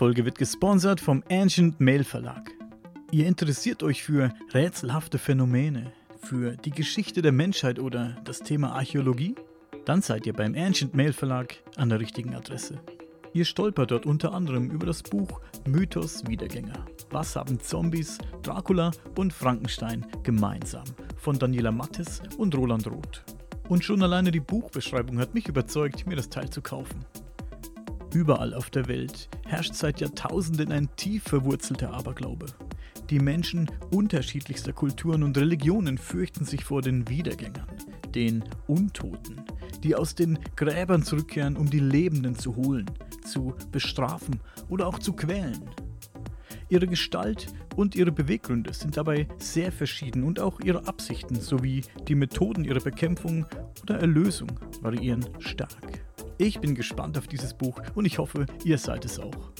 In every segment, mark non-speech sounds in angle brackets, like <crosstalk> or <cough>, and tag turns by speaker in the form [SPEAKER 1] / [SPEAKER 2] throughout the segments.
[SPEAKER 1] Folge wird gesponsert vom Ancient Mail Verlag. Ihr interessiert euch für rätselhafte Phänomene, für die Geschichte der Menschheit oder das Thema Archäologie? Dann seid ihr beim Ancient Mail Verlag an der richtigen Adresse. Ihr stolpert dort unter anderem über das Buch Mythos Wiedergänger. Was haben Zombies, Dracula und Frankenstein gemeinsam? Von Daniela Mattes und Roland Roth. Und schon alleine die Buchbeschreibung hat mich überzeugt, mir das Teil zu kaufen. Überall auf der Welt herrscht seit Jahrtausenden ein tief verwurzelter Aberglaube. Die Menschen unterschiedlichster Kulturen und Religionen fürchten sich vor den Wiedergängern, den Untoten, die aus den Gräbern zurückkehren, um die Lebenden zu holen, zu bestrafen oder auch zu quälen. Ihre Gestalt und ihre Beweggründe sind dabei sehr verschieden und auch ihre Absichten sowie die Methoden ihrer Bekämpfung oder Erlösung variieren stark. Ich bin gespannt auf dieses Buch und ich hoffe, ihr seid es auch.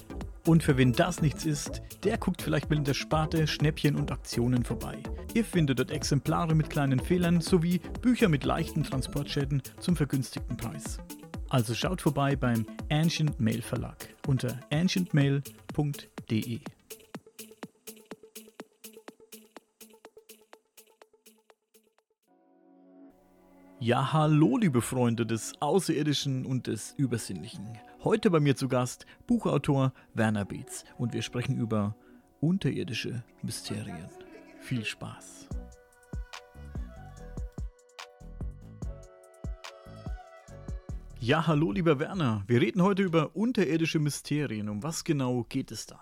[SPEAKER 1] Und für wen das nichts ist, der guckt vielleicht mal in der Sparte Schnäppchen und Aktionen vorbei. Ihr findet dort Exemplare mit kleinen Fehlern sowie Bücher mit leichten Transportschäden zum vergünstigten Preis. Also schaut vorbei beim Ancient Mail Verlag unter ancientmail.de. Ja, hallo, liebe Freunde des Außerirdischen und des Übersinnlichen. Heute bei mir zu Gast Buchautor Werner Beetz und wir sprechen über unterirdische Mysterien. Viel Spaß. Ja, hallo, lieber Werner. Wir reden heute über unterirdische Mysterien. Um was genau geht es da?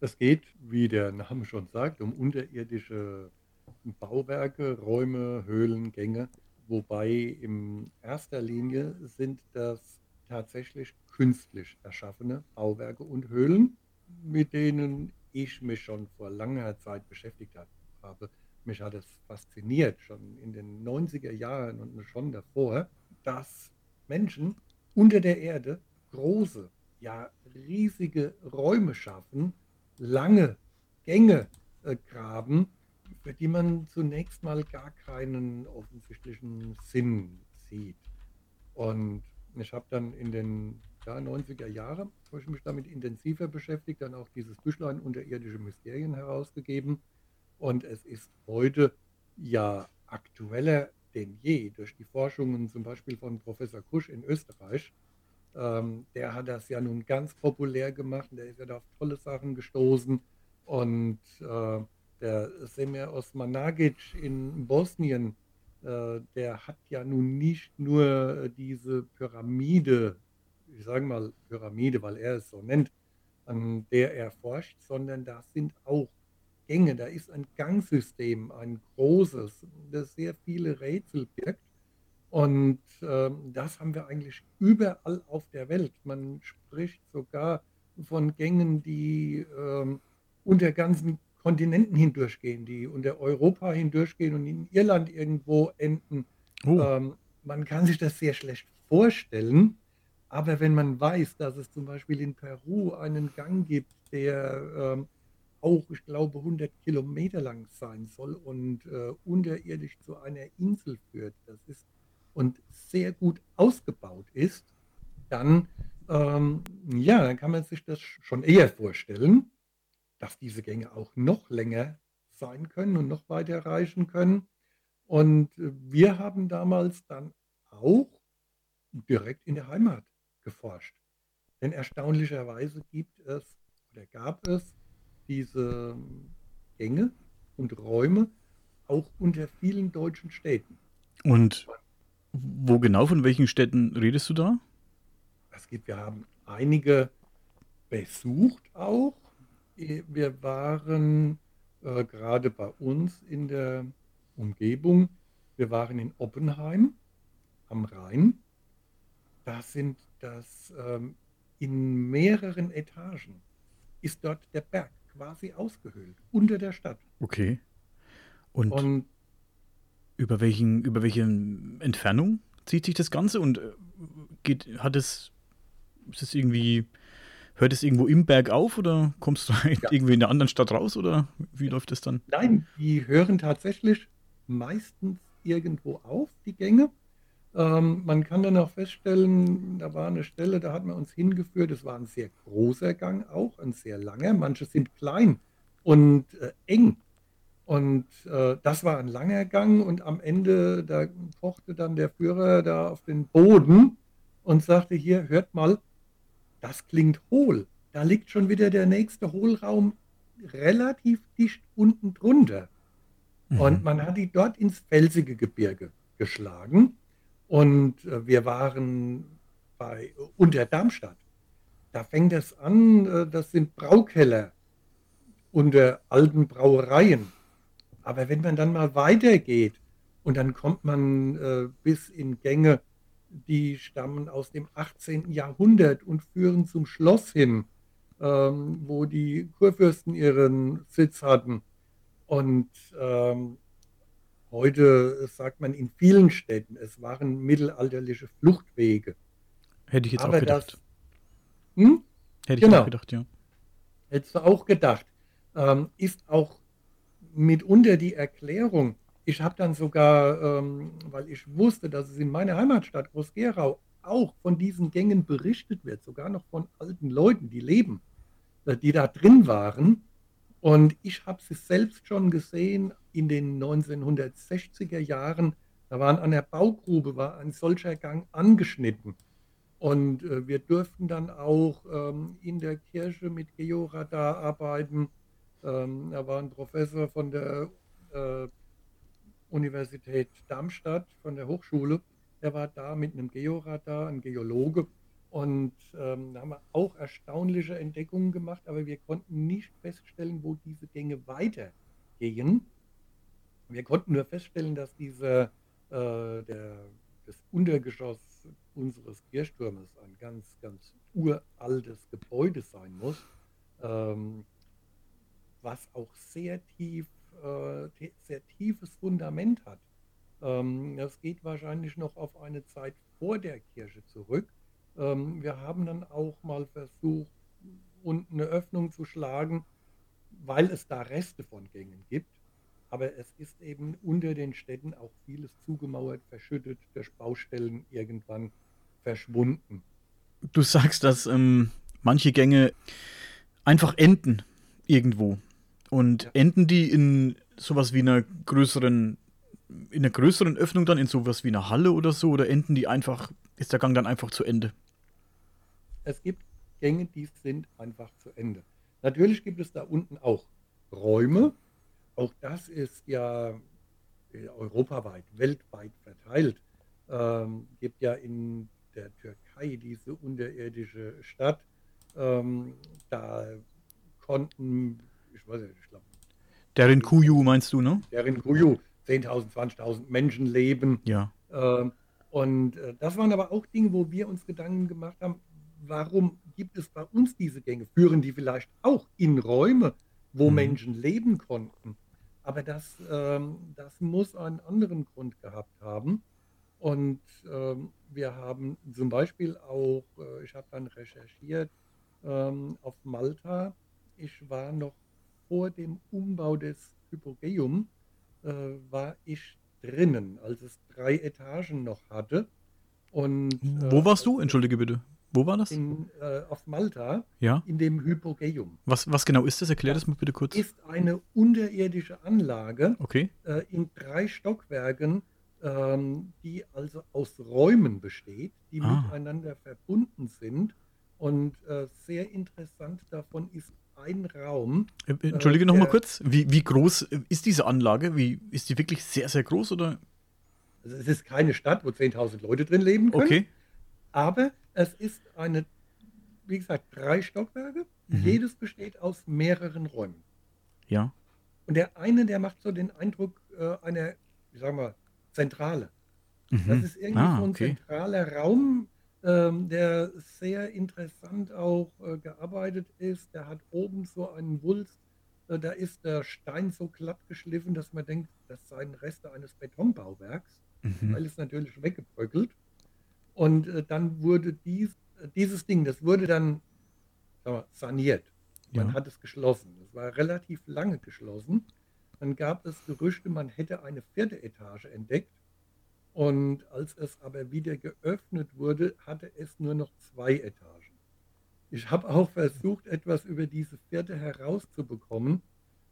[SPEAKER 2] Es geht, wie der Name schon sagt, um unterirdische Bauwerke, Räume, Höhlen, Gänge wobei in erster Linie sind das tatsächlich künstlich erschaffene Bauwerke und Höhlen, mit denen ich mich schon vor langer Zeit beschäftigt habe. Mich hat es fasziniert, schon in den 90er Jahren und schon davor, dass Menschen unter der Erde große, ja riesige Räume schaffen, lange Gänge äh, graben, für die man zunächst mal gar keinen offensichtlichen Sinn sieht. Und ich habe dann in den ja, 90er Jahren, wo ich mich damit intensiver beschäftigt, dann auch dieses Büchlein Unterirdische Mysterien herausgegeben. Und es ist heute ja aktueller denn je durch die Forschungen zum Beispiel von Professor Kusch in Österreich. Ähm, der hat das ja nun ganz populär gemacht der ist ja da auf tolle Sachen gestoßen. Und äh, der Semir Osmanagic in Bosnien, äh, der hat ja nun nicht nur diese Pyramide, ich sage mal Pyramide, weil er es so nennt, an der er forscht, sondern da sind auch Gänge, da ist ein Gangsystem, ein großes, das sehr viele Rätsel birgt. Und äh, das haben wir eigentlich überall auf der Welt. Man spricht sogar von Gängen, die äh, unter ganzen Kontinenten hindurchgehen, die unter Europa hindurchgehen und in Irland irgendwo enden. Oh. Ähm, man kann sich das sehr schlecht vorstellen, aber wenn man weiß, dass es zum Beispiel in Peru einen Gang gibt, der ähm, auch, ich glaube, 100 Kilometer lang sein soll und äh, unterirdisch zu einer Insel führt, das ist und sehr gut ausgebaut ist, dann ähm, ja, dann kann man sich das schon eher vorstellen dass diese Gänge auch noch länger sein können und noch weiter reichen können. Und äh, wir haben damals dann auch direkt in der Heimat geforscht. Denn erstaunlicherweise gibt es oder gab es diese Gänge und Räume auch unter vielen deutschen Städten.
[SPEAKER 1] Und wo genau, von welchen Städten redest du da?
[SPEAKER 2] Es gibt, wir haben einige besucht auch. Wir waren äh, gerade bei uns in der Umgebung. Wir waren in Oppenheim am Rhein. Da sind das ähm, in mehreren Etagen ist dort der Berg quasi ausgehöhlt unter der Stadt.
[SPEAKER 1] Okay. Und, Und über welchen über welche Entfernung zieht sich das Ganze und äh, geht hat es ist es irgendwie hört es irgendwo im Berg auf oder kommst du <laughs> ja. irgendwie in einer anderen Stadt raus oder wie läuft das dann?
[SPEAKER 2] Nein, die hören tatsächlich meistens irgendwo auf, die Gänge. Ähm, man kann dann auch feststellen, da war eine Stelle, da hat man uns hingeführt, es war ein sehr großer Gang auch, ein sehr langer, manche sind klein und äh, eng. Und äh, das war ein langer Gang und am Ende, da pochte dann der Führer da auf den Boden und sagte, hier, hört mal, das klingt hohl. Da liegt schon wieder der nächste Hohlraum relativ dicht unten drunter. Mhm. Und man hat die dort ins felsige Gebirge geschlagen. Und äh, wir waren bei unter Darmstadt. Da fängt es an, äh, das sind Braukeller unter alten Brauereien. Aber wenn man dann mal weitergeht und dann kommt man äh, bis in Gänge, die stammen aus dem 18. Jahrhundert und führen zum Schloss hin, ähm, wo die Kurfürsten ihren Sitz hatten. Und ähm, heute sagt man in vielen Städten, es waren mittelalterliche Fluchtwege.
[SPEAKER 1] Hätte ich jetzt Aber auch gedacht. Das,
[SPEAKER 2] hm? Hätte ich genau. auch gedacht, ja. Hättest du auch gedacht. Ähm, ist auch mitunter die Erklärung. Ich habe dann sogar, ähm, weil ich wusste, dass es in meiner Heimatstadt Groß-Gerau auch von diesen Gängen berichtet wird, sogar noch von alten Leuten, die leben, äh, die da drin waren. Und ich habe es selbst schon gesehen in den 1960er Jahren. Da waren an der Baugrube war ein solcher Gang angeschnitten. Und äh, wir durften dann auch ähm, in der Kirche mit Georadar arbeiten. Ähm, da war ein Professor von der äh, Universität Darmstadt, von der Hochschule. Der war da mit einem Georadar, ein Geologe. Und ähm, da haben wir auch erstaunliche Entdeckungen gemacht, aber wir konnten nicht feststellen, wo diese Gänge weitergehen. Wir konnten nur feststellen, dass diese, äh, der, das Untergeschoss unseres Kirchturmes ein ganz, ganz uraltes Gebäude sein muss. Ähm, was auch sehr tief, äh, sehr tiefes Fundament hat. Ähm, das geht wahrscheinlich noch auf eine Zeit vor der Kirche zurück. Ähm, wir haben dann auch mal versucht, unten eine Öffnung zu schlagen, weil es da Reste von Gängen gibt. Aber es ist eben unter den Städten auch vieles zugemauert, verschüttet, durch Baustellen irgendwann verschwunden.
[SPEAKER 1] Du sagst, dass ähm, manche Gänge einfach enden irgendwo. Und enden die in sowas wie einer größeren, in einer größeren Öffnung dann, in sowas wie einer Halle oder so, oder enden die einfach, ist der Gang dann einfach zu Ende?
[SPEAKER 2] Es gibt Gänge, die sind einfach zu Ende. Natürlich gibt es da unten auch Räume. Auch das ist ja äh, europaweit, weltweit verteilt. Ähm, gibt ja in der Türkei diese unterirdische Stadt. Ähm, da konnten ich weiß nicht, ich glaube.
[SPEAKER 1] Derin Kuyu meinst du, ne?
[SPEAKER 2] Derin Kuyu, 10.000, 20.000 Menschen leben.
[SPEAKER 1] Ja.
[SPEAKER 2] Ähm, und äh, das waren aber auch Dinge, wo wir uns Gedanken gemacht haben, warum gibt es bei uns diese Gänge? Führen die vielleicht auch in Räume, wo mhm. Menschen leben konnten? Aber das, ähm, das muss einen anderen Grund gehabt haben. Und ähm, wir haben zum Beispiel auch, äh, ich habe dann recherchiert ähm, auf Malta. Ich war noch vor dem Umbau des Hypogeum äh, war ich drinnen, als es drei Etagen noch hatte. Und,
[SPEAKER 1] Wo äh, warst du? Entschuldige bitte. Wo war das?
[SPEAKER 2] in, äh, auf Malta
[SPEAKER 1] Ja.
[SPEAKER 2] in dem Hypogeum.
[SPEAKER 1] Was, was genau ist das? Erklär
[SPEAKER 2] Das
[SPEAKER 1] das mal bitte kurz.
[SPEAKER 2] ist eine unterirdische Anlage
[SPEAKER 1] Okay.
[SPEAKER 2] äh, in drei Stockwerken, ähm, die also aus Räumen besteht, die
[SPEAKER 1] Ah.
[SPEAKER 2] miteinander verbunden sind. Und äh, sehr interessant davon ist ein Raum,
[SPEAKER 1] Äh, Entschuldige noch mal
[SPEAKER 2] der-
[SPEAKER 1] kurz. Wie, wie groß äh, ist diese Anlage? Wie, ist die wirklich sehr, sehr groß oder?
[SPEAKER 2] also es ist keine Stadt, wo 10.000 Leute drin leben können,
[SPEAKER 1] Okay.
[SPEAKER 2] aber es ist eine, wie gesagt, drei Stockwerke.
[SPEAKER 1] Mhm.
[SPEAKER 2] Jedes besteht aus mehreren Räumen.
[SPEAKER 1] Ja.
[SPEAKER 2] Und der eine, der macht so den Eindruck äh, einer, ich sag mal, Zentrale. Das
[SPEAKER 1] Mhm.
[SPEAKER 2] ist irgendwie
[SPEAKER 1] Ah,
[SPEAKER 2] so ein
[SPEAKER 1] okay.
[SPEAKER 2] zentraler Raum, ähm, der sehr interessant auch äh, gearbeitet ist. Der hat oben so einen Wulst. Äh, da ist der Stein so glatt geschliffen, dass man denkt, das seien Reste eines Betonbauwerks,
[SPEAKER 1] Mhm.
[SPEAKER 2] weil es natürlich weggebröckelt. Und äh, dann wurde dies, äh, dieses Ding, das wurde dann wir, saniert. Man
[SPEAKER 1] Ja.
[SPEAKER 2] hat es geschlossen. Es war relativ lange geschlossen. Dann gab es Gerüchte, man hätte eine vierte Etage entdeckt. Und als es aber wieder geöffnet wurde, hatte es nur noch zwei Etagen. Ich habe auch versucht, etwas über diese vierte herauszubekommen.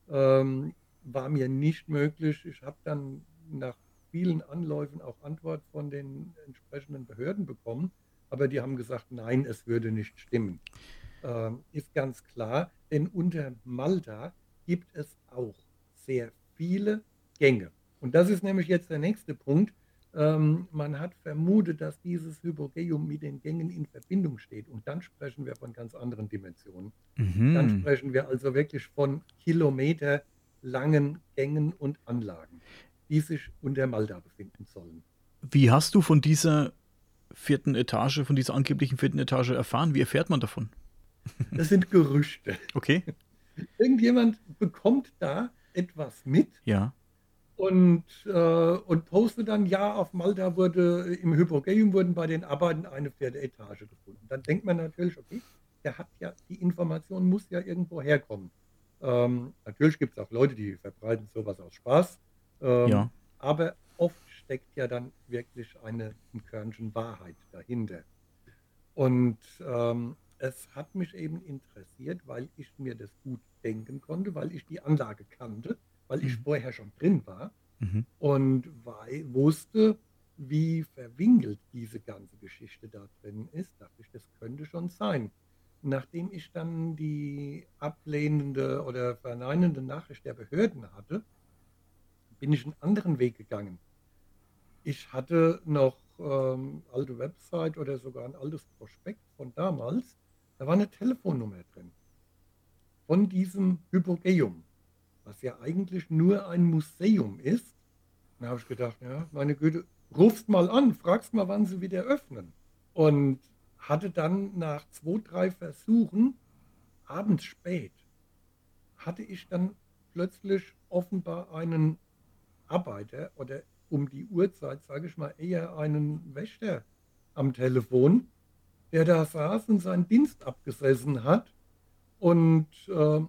[SPEAKER 2] Ähm, war mir nicht möglich. Ich habe dann nach vielen Anläufen auch Antwort von den entsprechenden Behörden bekommen. Aber die haben gesagt, nein, es würde nicht stimmen. Ähm, ist ganz klar, denn unter Malta gibt es auch sehr viele Gänge. Und das ist nämlich jetzt der nächste Punkt. Ähm, man hat vermutet, dass dieses Hypogeum mit den Gängen in Verbindung steht. Und dann sprechen wir von ganz anderen Dimensionen. Dann
[SPEAKER 1] Mhm.
[SPEAKER 2] sprechen wir also wirklich von kilometerlangen Gängen und Anlagen, die sich unter Malta befinden sollen.
[SPEAKER 1] Wie hast du von dieser vierten Etage, von dieser angeblichen vierten Etage erfahren? Wie erfährt man davon? <laughs>
[SPEAKER 2] Das sind Gerüchte.
[SPEAKER 1] Okay. <laughs>
[SPEAKER 2] Irgendjemand bekommt da etwas mit
[SPEAKER 1] Ja.
[SPEAKER 2] Und, äh, und postet dann, ja, auf Malta wurde, im Hypogeum wurden bei den Arbeiten eine vierte Etage gefunden. Dann denkt man natürlich, okay, der hat ja, die Information muss ja irgendwo herkommen. Ähm, natürlich gibt es auch Leute, die verbreiten sowas aus Spaß. Ähm,
[SPEAKER 1] Ja.
[SPEAKER 2] Aber oft steckt ja dann wirklich eine, ein Körnchen Wahrheit dahinter. Und ähm, es hat mich eben interessiert, weil ich mir das gut denken konnte, weil ich die Anlage kannte, weil ich
[SPEAKER 1] Mhm.
[SPEAKER 2] vorher schon drin war
[SPEAKER 1] Mhm.
[SPEAKER 2] und wei- wusste, wie verwinkelt diese ganze Geschichte da drin ist, dachte ich, das könnte schon sein. Nachdem ich dann die ablehnende oder verneinende Nachricht der Behörden hatte, bin ich einen anderen Weg gegangen. Ich hatte noch ähm, alte Website oder sogar ein altes Prospekt von damals. Da war eine Telefonnummer drin von diesem Hypogeum, was ja eigentlich nur ein Museum ist. Da habe ich gedacht, ja, meine Güte, rufst mal an, fragst mal, wann sie wieder öffnen. Und hatte dann nach zwei, drei Versuchen, abends spät, hatte ich dann plötzlich offenbar einen Arbeiter oder um die Uhrzeit, sage ich mal, eher einen Wächter am Telefon, der da saß und seinen Dienst abgesessen hat und äh,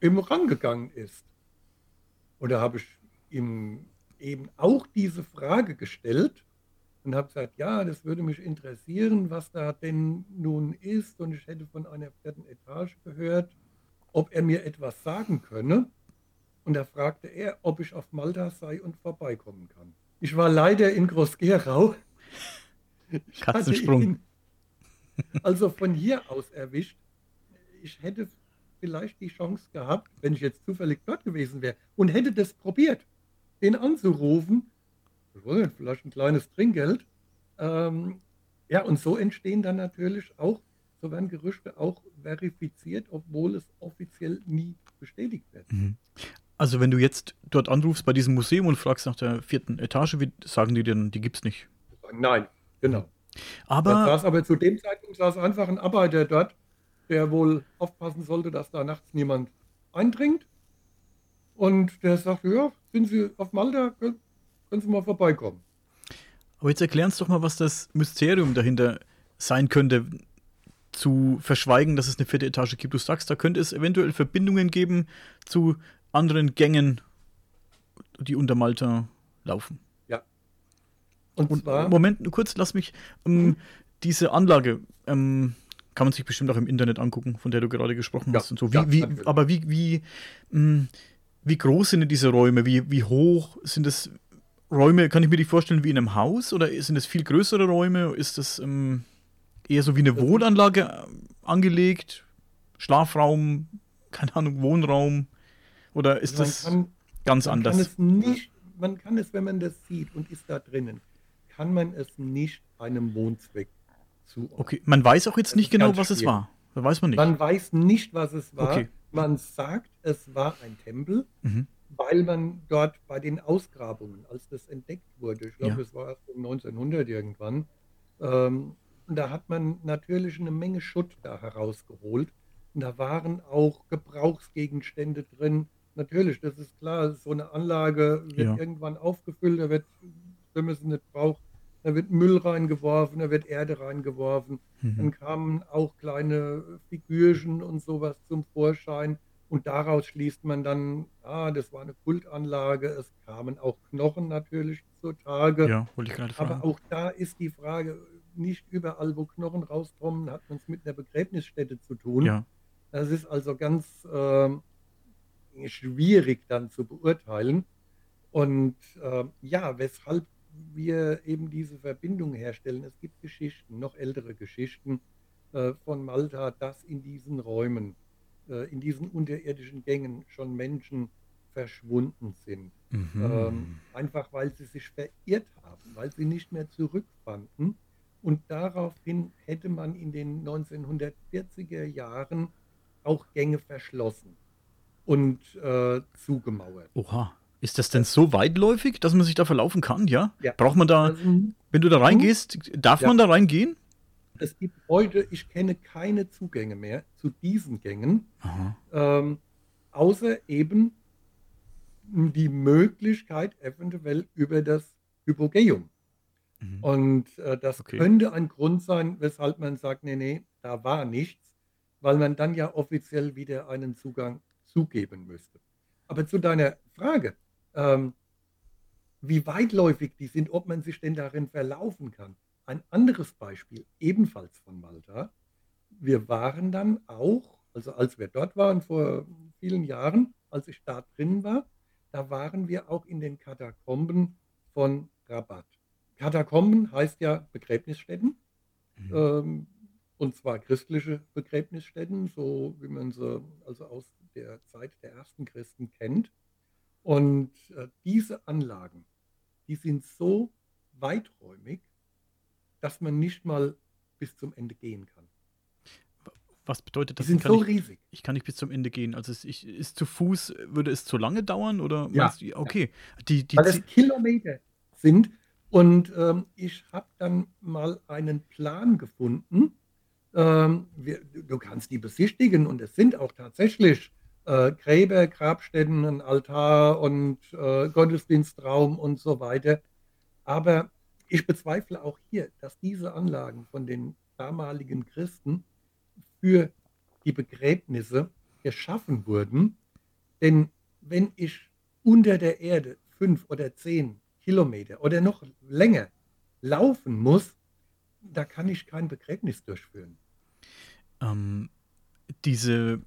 [SPEAKER 2] eben rangegangen ist. Und da habe ich ihm eben auch diese Frage gestellt und habe gesagt, ja, das würde mich interessieren, was da denn nun ist. Und ich hätte von einer vierten Etage gehört, ob er mir etwas sagen könne. Und da fragte er, ob ich auf Malta sei und vorbeikommen kann. Ich war leider in Groß-Gerau. <laughs>
[SPEAKER 1] Katzensprung.
[SPEAKER 2] also von hier aus erwischt. Ich hätte vielleicht die Chance gehabt, wenn ich jetzt zufällig dort gewesen wäre und hätte das probiert, den anzurufen. Nicht, vielleicht ein kleines Trinkgeld. Ähm, ja, und so entstehen dann natürlich auch, so werden Gerüchte auch verifiziert, obwohl es offiziell nie bestätigt wird.
[SPEAKER 1] Mhm. Also wenn du jetzt dort anrufst bei diesem Museum und fragst nach der vierten Etage, wie sagen die denn, die gibt's nicht.
[SPEAKER 2] Nein, genau.
[SPEAKER 1] Aber
[SPEAKER 2] saß aber zu dem Zeitpunkt saß einfach ein Arbeiter dort, der wohl aufpassen sollte, dass da nachts niemand eindringt. Und der sagte, ja, sind Sie auf Malta, können, können Sie mal vorbeikommen.
[SPEAKER 1] Aber jetzt erklär uns doch mal, was das Mysterium dahinter sein könnte, zu verschweigen, dass es eine vierte Etage gibt. Du sagst, da könnte es eventuell Verbindungen geben zu anderen Gängen, die unter Malta laufen.
[SPEAKER 2] Und,
[SPEAKER 1] Und
[SPEAKER 2] zwar,
[SPEAKER 1] Moment, nur kurz, lass mich. Ähm, diese Anlage, ähm, kann man sich bestimmt auch im Internet angucken, von der du gerade gesprochen
[SPEAKER 2] Ja,
[SPEAKER 1] hast und so. Wie,
[SPEAKER 2] ja,
[SPEAKER 1] wie, aber wie, wie, mh, wie groß sind denn diese Räume? Wie, wie hoch sind das Räume? Kann ich mir die vorstellen wie in einem Haus oder sind es viel größere Räume? Ist das ähm, eher so wie eine
[SPEAKER 2] ist-
[SPEAKER 1] Wohnanlage äh, angelegt? Schlafraum, keine Ahnung, Wohnraum? Oder ist
[SPEAKER 2] man
[SPEAKER 1] das
[SPEAKER 2] kann,
[SPEAKER 1] ganz
[SPEAKER 2] man
[SPEAKER 1] anders?
[SPEAKER 2] kann es nicht, man kann es, wenn man das sieht und ist da drinnen, kann man es nicht einem Wohnzweck zuordnen.
[SPEAKER 1] Okay, man weiß auch jetzt
[SPEAKER 2] Das
[SPEAKER 1] nicht
[SPEAKER 2] ist
[SPEAKER 1] genau, was es
[SPEAKER 2] schwierig.
[SPEAKER 1] war. Da weiß man nicht.
[SPEAKER 2] Man weiß nicht, was es war.
[SPEAKER 1] Okay.
[SPEAKER 2] Man sagt, es war ein Tempel,
[SPEAKER 1] Mhm.
[SPEAKER 2] weil man dort bei den Ausgrabungen, als das entdeckt wurde, ich glaube,
[SPEAKER 1] Ja.
[SPEAKER 2] das war erst um 1900 irgendwann, ähm, und da hat man natürlich eine Menge Schutt da herausgeholt. Und da waren auch Gebrauchsgegenstände drin. Natürlich, das ist klar, so eine Anlage wird
[SPEAKER 1] Ja.
[SPEAKER 2] irgendwann aufgefüllt, da wird, wenn man sie nicht braucht, da wird Müll reingeworfen, da wird Erde reingeworfen. Dann
[SPEAKER 1] Mhm.
[SPEAKER 2] kamen auch kleine Figürchen und sowas zum Vorschein. Und daraus schließt man dann, ah, das war eine Kultanlage. Es kamen auch Knochen natürlich zutage.
[SPEAKER 1] Ja, wollte ich gerade fragen.
[SPEAKER 2] Aber auch da ist die Frage, nicht überall, wo Knochen rauskommen, hat man es mit einer Begräbnisstätte zu tun.
[SPEAKER 1] ja.
[SPEAKER 2] Das ist also ganz ähm, schwierig dann zu beurteilen. Und ähm, ja, weshalb wir eben diese Verbindung herstellen. Es gibt Geschichten, noch ältere Geschichten äh, von Malta, dass in diesen Räumen, äh, in diesen unterirdischen Gängen schon Menschen verschwunden sind.
[SPEAKER 1] Mhm.
[SPEAKER 2] Ähm, einfach weil sie sich verirrt haben, weil sie nicht mehr zurückfanden. Und daraufhin hätte man in den 1940er Jahren auch Gänge verschlossen und äh, zugemauert.
[SPEAKER 1] Oha. Ist das denn so weitläufig, dass man sich da verlaufen kann? Ja?
[SPEAKER 2] Ja.
[SPEAKER 1] Braucht man da,
[SPEAKER 2] Also,
[SPEAKER 1] wenn du da reingehst, darf
[SPEAKER 2] Ja.
[SPEAKER 1] man da reingehen?
[SPEAKER 2] es gibt heute, ich kenne keine Zugänge mehr zu diesen Gängen, ähm, außer eben die Möglichkeit eventuell über das Hypogeum.
[SPEAKER 1] Mhm.
[SPEAKER 2] Und äh, das
[SPEAKER 1] Okay.
[SPEAKER 2] könnte ein Grund sein, weshalb man sagt, nee, nee, da war nichts, weil man dann ja offiziell wieder einen Zugang zugeben müsste. Aber zu deiner Frage, ähm, wie weitläufig die sind, ob man sich denn darin verlaufen kann. Ein anderes Beispiel, ebenfalls von Malta. Wir waren dann auch, also als wir dort waren vor vielen Jahren, als ich da drin war, da waren wir auch in den Katakomben von Rabat. Katakomben heißt ja Begräbnisstätten,
[SPEAKER 1] Mhm.
[SPEAKER 2] ähm, und zwar christliche Begräbnisstätten, so wie man sie also aus der Zeit der ersten Christen kennt. Und äh, diese Anlagen, die sind so weiträumig, dass man nicht mal bis zum Ende gehen kann.
[SPEAKER 1] Was bedeutet
[SPEAKER 2] Die
[SPEAKER 1] das?
[SPEAKER 2] sind
[SPEAKER 1] kann
[SPEAKER 2] so
[SPEAKER 1] ich,
[SPEAKER 2] riesig.
[SPEAKER 1] ich kann nicht bis zum Ende gehen. Also es, ich, ist zu Fuß, würde es zu lange dauern? Oder
[SPEAKER 2] Ja.
[SPEAKER 1] du, okay. Die, die,
[SPEAKER 2] weil es Kilometer sind. Und ähm, ich habe dann mal einen Plan gefunden. Ähm, wir, du kannst die besichtigen und es sind auch tatsächlich äh, Gräber, Grabstätten, ein Altar und äh, Gottesdienstraum und so weiter. Aber ich bezweifle auch hier, dass diese Anlagen von den damaligen Christen für die Begräbnisse geschaffen wurden. Denn wenn ich unter der Erde fünf oder zehn Kilometer oder noch länger laufen muss, da kann ich kein Begräbnis durchführen.
[SPEAKER 1] ähm, diese,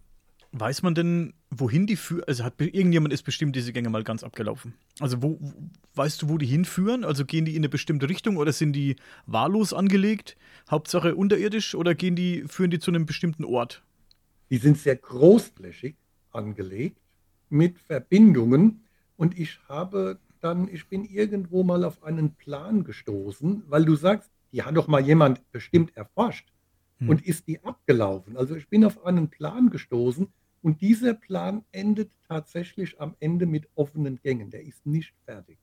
[SPEAKER 1] weiß man denn, wohin die führen? Also hat irgendjemand ist bestimmt diese Gänge mal ganz abgelaufen. Also wo, wo- weißt du, wo die hinführen? Also gehen die in eine bestimmte Richtung oder sind die wahllos angelegt? Hauptsache unterirdisch oder gehen die, führen die zu einem bestimmten Ort?
[SPEAKER 2] Die sind sehr großflächig angelegt mit Verbindungen und ich habe dann, ich bin irgendwo mal auf einen Plan gestoßen, weil du sagst, die hat doch mal jemand bestimmt erforscht
[SPEAKER 1] Hm.
[SPEAKER 2] und ist die abgelaufen. Also ich bin auf einen Plan gestoßen und dieser Plan endet tatsächlich am Ende mit offenen Gängen. Der ist nicht fertig.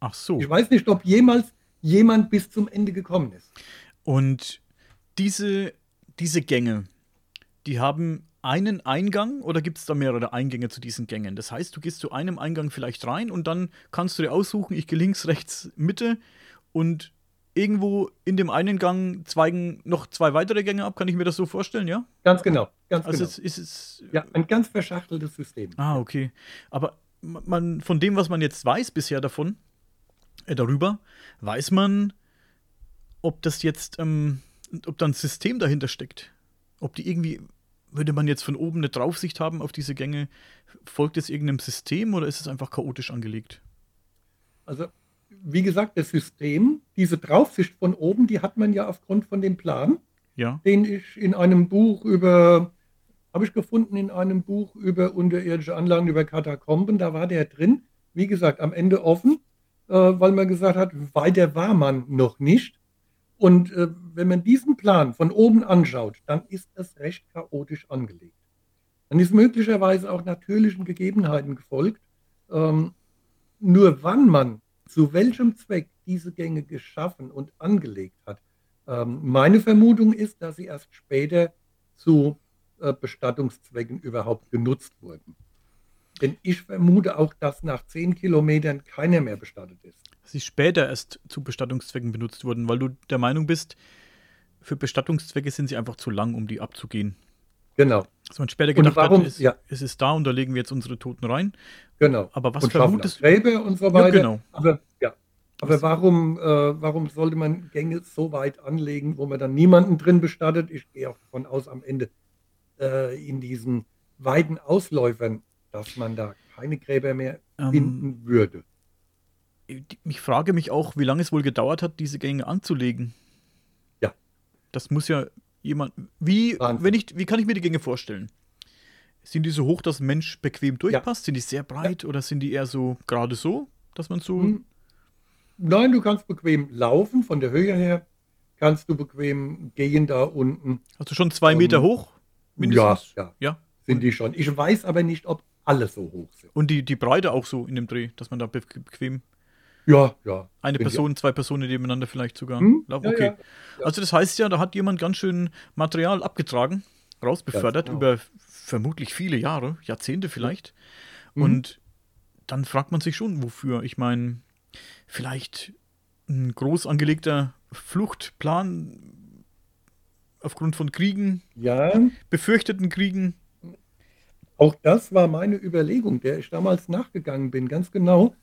[SPEAKER 1] Ach so.
[SPEAKER 2] Ich weiß nicht, ob jemals jemand bis zum Ende gekommen ist.
[SPEAKER 1] Und diese, diese Gänge, die haben einen Eingang oder gibt es da mehrere Eingänge zu diesen Gängen? Das heißt, du gehst zu einem Eingang vielleicht rein und dann kannst du dir aussuchen, ich gehe links, rechts, Mitte und irgendwo in dem einen Gang zweigen noch zwei weitere Gänge ab. Kann ich mir das so vorstellen, ja?
[SPEAKER 2] Ganz genau, ganz
[SPEAKER 1] Also
[SPEAKER 2] genau.
[SPEAKER 1] es ist es.
[SPEAKER 2] Ja, ein ganz verschachteltes System.
[SPEAKER 1] Ah, okay. Aber man, von dem, was man jetzt weiß bisher davon, äh, darüber, weiß man, ob das jetzt ähm, ob da 'n System dahinter steckt. Ob die irgendwie würde man jetzt von oben 'ne Draufsicht haben auf diese Gänge? Folgt es irgend 'nem System oder ist es einfach chaotisch angelegt?
[SPEAKER 2] Also, wie gesagt, das System, diese Draufsicht von oben, die hat man ja aufgrund von dem Plan,
[SPEAKER 1] Ja.
[SPEAKER 2] den ich in einem Buch über habe ich gefunden in einem Buch über unterirdische Anlagen, über Katakomben, da war der drin. Wie gesagt, am Ende offen, äh, weil man gesagt hat, weiter war man noch nicht. Und, äh, wenn man diesen Plan von oben anschaut, dann ist es recht chaotisch angelegt. Man ist möglicherweise auch natürlichen Gegebenheiten gefolgt. Ähm, nur wann man zu welchem Zweck diese Gänge geschaffen und angelegt hat ähm, meine Vermutung ist, dass sie erst später zu, äh, Bestattungszwecken überhaupt genutzt wurden. Denn ich vermute auch, dass nach 10 Kilometern keiner mehr bestattet ist.
[SPEAKER 1] Sie später erst zu Bestattungszwecken benutzt wurden, weil du der Meinung bist, für Bestattungszwecke sind sie einfach zu lang, um die abzugehen.
[SPEAKER 2] Genau.
[SPEAKER 1] Dass man später
[SPEAKER 2] Und
[SPEAKER 1] gedacht
[SPEAKER 2] warum
[SPEAKER 1] hat, es
[SPEAKER 2] ja.
[SPEAKER 1] es ist da und da legen wir jetzt unsere Toten rein.
[SPEAKER 2] Genau.
[SPEAKER 1] Aber was
[SPEAKER 2] Und
[SPEAKER 1] vermutest
[SPEAKER 2] auch Gräber und so
[SPEAKER 1] Ja,
[SPEAKER 2] weiter.
[SPEAKER 1] genau.
[SPEAKER 2] Aber ja. Aber warum, äh, warum sollte man Gänge so weit anlegen, wo man dann niemanden drin bestattet? Ich gehe auch davon aus, am Ende, äh, in diesen weiten Ausläufern, dass man da keine Gräber mehr
[SPEAKER 1] Ähm
[SPEAKER 2] finden würde.
[SPEAKER 1] ich frage mich auch, wie lange es wohl gedauert hat, diese Gänge anzulegen.
[SPEAKER 2] Ja.
[SPEAKER 1] Das muss ja jemand wie
[SPEAKER 2] Wahnsinn.
[SPEAKER 1] wenn ich wie kann ich mir die Gänge vorstellen? Sind die so hoch, dass 'n Mensch bequem
[SPEAKER 2] Ja.
[SPEAKER 1] durchpasst? Sind die sehr
[SPEAKER 2] Ja.
[SPEAKER 1] breit oder sind die eher so gerade so, dass man so
[SPEAKER 2] Hm. Nein, du kannst bequem laufen, von der Höhe her kannst du bequem gehen da unten.
[SPEAKER 1] also schon 2 Meter
[SPEAKER 2] Ähm,
[SPEAKER 1] hoch
[SPEAKER 2] ja,
[SPEAKER 1] mindestens?
[SPEAKER 2] ja,
[SPEAKER 1] Ja?
[SPEAKER 2] sind
[SPEAKER 1] Und
[SPEAKER 2] die schon. Ich weiß aber nicht, ob alle so hoch sind.
[SPEAKER 1] und die die Breite auch so in dem Dreh, dass man da beq bequem
[SPEAKER 2] Ja, ja,
[SPEAKER 1] eine. Person, 2 Personen nebeneinander vielleicht sogar
[SPEAKER 2] ja,
[SPEAKER 1] Okay.
[SPEAKER 2] ja, ja.
[SPEAKER 1] Also, das heißt ja, da hat jemand ganz schön Material abgetragen, rausbefördert
[SPEAKER 2] genau.
[SPEAKER 1] über vermutlich viele Jahre, Jahrzehnte
[SPEAKER 2] Ja.
[SPEAKER 1] vielleicht.
[SPEAKER 2] Mhm.
[SPEAKER 1] Und dann fragt man sich schon, wofür. Ich meine, vielleicht 'n groß angelegter Fluchtplan aufgrund von Kriegen,
[SPEAKER 2] Ja.
[SPEAKER 1] befürchteten Kriegen.
[SPEAKER 2] Auch das war meine Überlegung, der ich damals nachgegangen bin, ganz genau.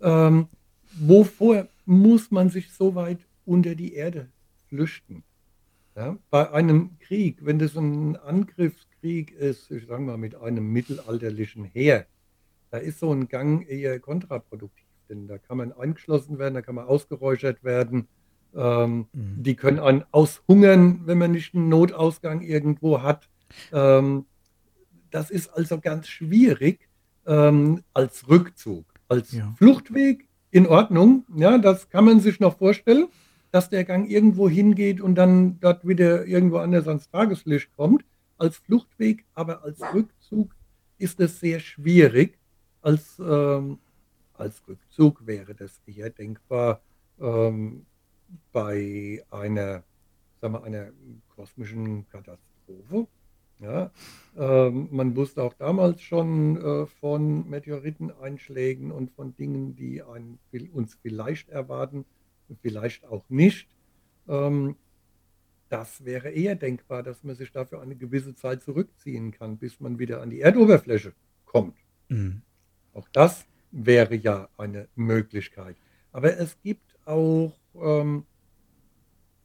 [SPEAKER 2] Ähm, wovor muss man sich so weit unter die Erde flüchten? Ja, bei einem Krieg, wenn das 'n Angriffskrieg ist, ich sage mal, mit einem mittelalterlichen Heer, da ist so 'n Gang eher kontraproduktiv, denn da kann man eingeschlossen werden, da kann man ausgeräuchert werden. Ähm,
[SPEAKER 1] Mhm.
[SPEAKER 2] die können einen aushungern, wenn man nicht 'n Notausgang irgendwo hat. Ähm, das ist also ganz schwierig, ähm, als Rückzug. Als
[SPEAKER 1] Ja.
[SPEAKER 2] Fluchtweg in Ordnung, ja, das kann man sich noch vorstellen, dass der Gang irgendwo hingeht und dann dort wieder irgendwo anders ans Tageslicht kommt. Als Fluchtweg, aber als Rückzug ist es sehr schwierig. Als, ähm als Rückzug wäre das eher denkbar, ähm, bei einer, sagen wir, einer kosmischen Katastrophe, ja? Ähm, man wusste auch damals schon, äh, von Meteoriteneinschlägen und von Dingen, die einen uns vielleicht erwarten, vielleicht auch nicht. Ähm, das wäre eher denkbar, dass man sich da für eine gewisse Zeit zurückziehen kann, bis man wieder an die Erdoberfläche kommt.
[SPEAKER 1] Mhm.
[SPEAKER 2] Auch das wäre ja eine Möglichkeit. Aber es gibt auch, ähm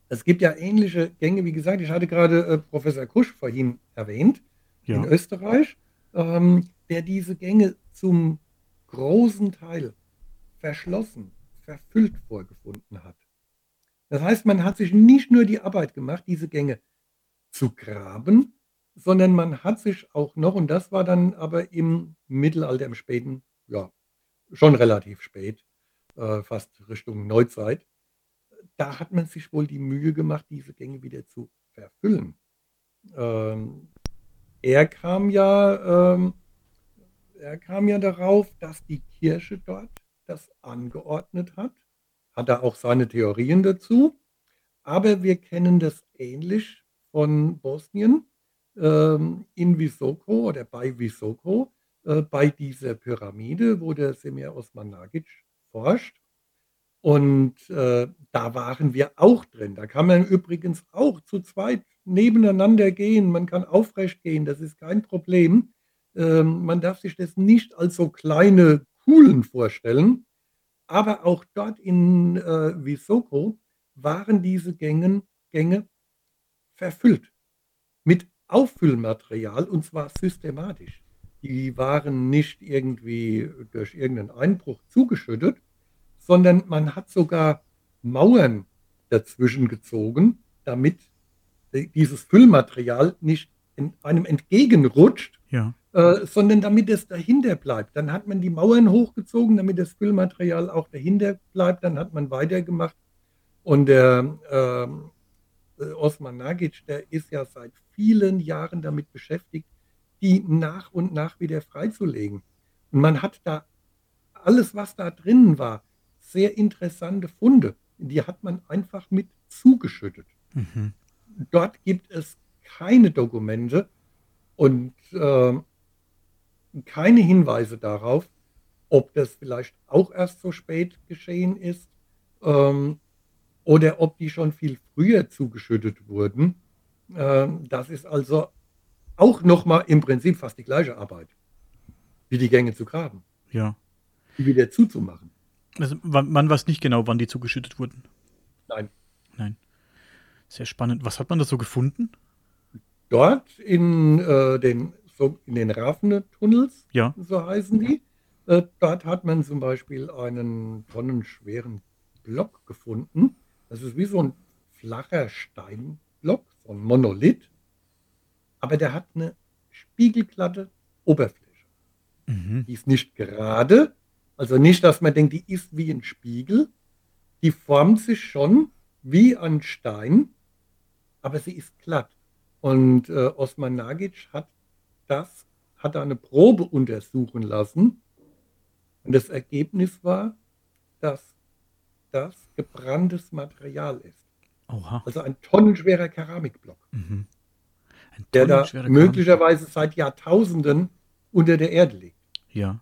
[SPEAKER 2] es gibt ja ähnliche Gänge. Wie gesagt, ich hatte gerade, äh, Professor Kusch vorhin erwähnt in
[SPEAKER 1] Ja.
[SPEAKER 2] Österreich, ähm, der diese Gänge zum großen Teil verschlossen, verfüllt vorgefunden hat. Das heißt, man hat sich nicht nur die Arbeit gemacht, diese Gänge zu graben, sondern man hat sich auch noch und das war dann aber im Mittelalter, im späten ja, schon relativ spät, äh, fast Richtung Neuzeit. Da hat man sich wohl die Mühe gemacht, diese Gänge wieder zu verfüllen. Ähm, er kam ja ähm er kam ja darauf, dass die Kirche dort das angeordnet hat. Hat er auch seine Theorien dazu. Aber wir kennen das ähnlich von Bosnien, ähm, in Visoko oder bei Visoko, äh, bei dieser Pyramide, wo der Semir Osmanagic forscht. Und, äh, da waren wir auch drin. Da kann man übrigens auch zu zweit nebeneinander gehen. Man kann aufrecht gehen, das ist kein Problem. Ähm, man darf sich das nicht als so kleine Kuhlen vorstellen. Aber auch dort in, äh, Visoko waren diese Gängen Gänge verfüllt mit Auffüllmaterial und zwar systematisch. Die waren nicht irgendwie durch irgendeinen Einbruch zugeschüttet, sondern man hat sogar Mauern dazwischen gezogen, damit dieses Füllmaterial nicht in einem entgegenrutscht,
[SPEAKER 1] Ja.
[SPEAKER 2] äh, sondern damit es dahinter bleibt. Dann hat man die Mauern hochgezogen, damit das Füllmaterial auch dahinter bleibt. Dann hat man weitergemacht. Und der ähm, äh, Osman Nagic, der ist ja seit vielen Jahren damit beschäftigt, die nach und nach wieder freizulegen. Und man hat da alles, was da drinnen war, sehr interessante Funde. Die hat man einfach mit zugeschüttet.
[SPEAKER 1] Mhm.
[SPEAKER 2] Dort gibt es keine Dokumente und ähm, keine Hinweise darauf, ob das vielleicht auch erst so spät geschehen ist ähm, oder ob die schon viel früher zugeschüttet wurden. Ähm, das ist also auch nochmal im Prinzip fast die gleiche Arbeit, wie die Gänge zu graben,
[SPEAKER 1] Ja.
[SPEAKER 2] die wieder zuzumachen.
[SPEAKER 1] Also, man, man weiß nicht genau, wann die zugeschüttet wurden.
[SPEAKER 2] Nein,
[SPEAKER 1] Nein. Sehr spannend. Was hat man da so gefunden?
[SPEAKER 2] dort in äh, den, so in den Rafne-Tunnels,
[SPEAKER 1] Ja.
[SPEAKER 2] so heißen die, äh, dort hat man zum Beispiel einen tonnenschweren Block gefunden. Das ist wie so ein flacher Steinblock, so ein Monolith, aber der hat eine spiegelglatte Oberfläche.
[SPEAKER 1] Mhm.
[SPEAKER 2] Die ist nicht gerade, also nicht, dass man denkt, die ist wie ein Spiegel. Die formt sich schon wie ein Stein, aber sie ist glatt. Und äh, Osman Nagic hat das, hat eine Probe untersuchen lassen. Und das Ergebnis war, dass das gebranntes Material ist.
[SPEAKER 1] Oha.
[SPEAKER 2] Also ein tonnenschwerer Keramikblock,
[SPEAKER 1] Mhm. Ein
[SPEAKER 2] der da
[SPEAKER 1] tonnenschwerer
[SPEAKER 2] möglicherweise seit Jahrtausenden unter der Erde liegt.
[SPEAKER 1] Ja.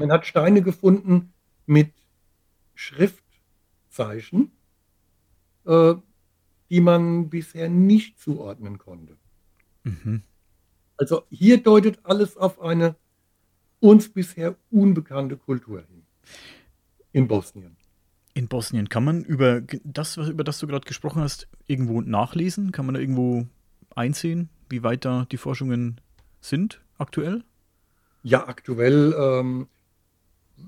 [SPEAKER 2] Man hat Steine gefunden mit Schriftzeichen, äh, die man bisher nicht zuordnen konnte.
[SPEAKER 1] Mhm.
[SPEAKER 2] Also hier deutet alles auf eine uns bisher unbekannte Kultur hin. In Bosnien.
[SPEAKER 1] In Bosnien kann man über das, was, über das du gerade gesprochen hast, irgendwo nachlesen? Kann man da irgendwo einsehen, wie weit da die Forschungen sind aktuell?
[SPEAKER 2] Ja, aktuell, ähm,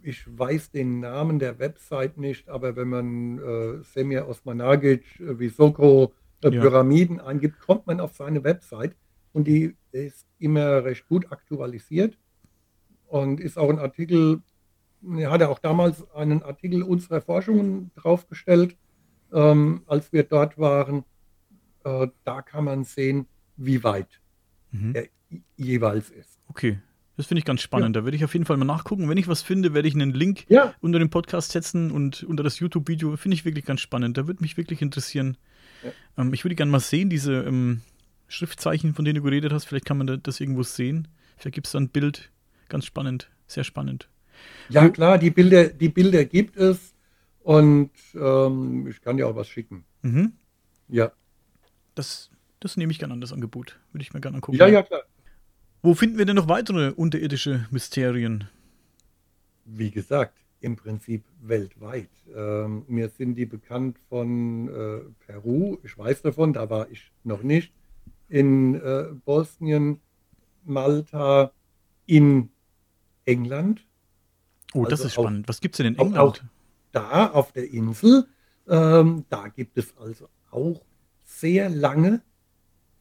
[SPEAKER 2] ich weiß den Namen der Website nicht, aber wenn man äh, Semir Osmanagic, äh, Visoko, äh,
[SPEAKER 1] Ja.
[SPEAKER 2] Pyramiden eingibt, kommt man auf seine Website und die ist immer recht gut aktualisiert und ist auch ein Artikel, er hatte auch damals einen Artikel unserer Forschungen draufgestellt, ähm, als wir dort waren. Äh, da kann man sehen, wie weit
[SPEAKER 1] Mhm.
[SPEAKER 2] er jeweils ist.
[SPEAKER 1] Okay, das finde ich ganz spannend. Da werde ich auf jeden Fall mal nachgucken. Wenn ich was finde, werde ich einen Link
[SPEAKER 2] Ja,
[SPEAKER 1] unter dem Podcast setzen und unter das YouTube-Video. Finde ich wirklich ganz spannend. Da würde mich wirklich interessieren.
[SPEAKER 2] Ja.
[SPEAKER 1] Ähm, ich würde gerne mal sehen, diese ähm, Schriftzeichen, von denen du geredet hast. Vielleicht kann man da, das irgendwo sehen. Vielleicht gibt es da ein Bild. Ganz spannend. Sehr spannend.
[SPEAKER 2] Ja, klar, die Bilder, die Bilder gibt es und ähm, ich kann dir auch was schicken.
[SPEAKER 1] Mhm.
[SPEAKER 2] Ja,
[SPEAKER 1] Das, das nehme ich gerne an, das Angebot. Würde ich mir gerne angucken.
[SPEAKER 2] ja, ja, klar.
[SPEAKER 1] Wo finden wir denn noch weitere unterirdische Mysterien?
[SPEAKER 2] Wie gesagt, im Prinzip weltweit. Ähm, mir sind die bekannt von äh, Peru, ich weiß davon, da war ich noch nicht. In äh, Bosnien, Malta, in England.
[SPEAKER 1] Oh, das
[SPEAKER 2] Also
[SPEAKER 1] ist
[SPEAKER 2] auch-
[SPEAKER 1] spannend. Was gibt es denn in
[SPEAKER 2] auch-
[SPEAKER 1] England?
[SPEAKER 2] da auf der Insel, ähm, da gibt es also auch sehr lange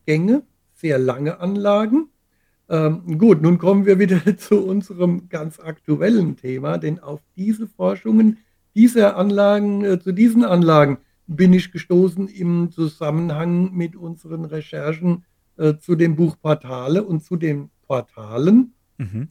[SPEAKER 2] Gänge, sehr lange Anlagen. Ähm, gut, nun kommen wir wieder <laughs> zu unserem ganz aktuellen Thema, denn auf diese Forschungen dieser Anlagen, äh, zu diesen Anlagen bin ich gestoßen im Zusammenhang mit unseren Recherchen äh, zu dem Buch Portale und zu den Portalen.
[SPEAKER 1] Mhm.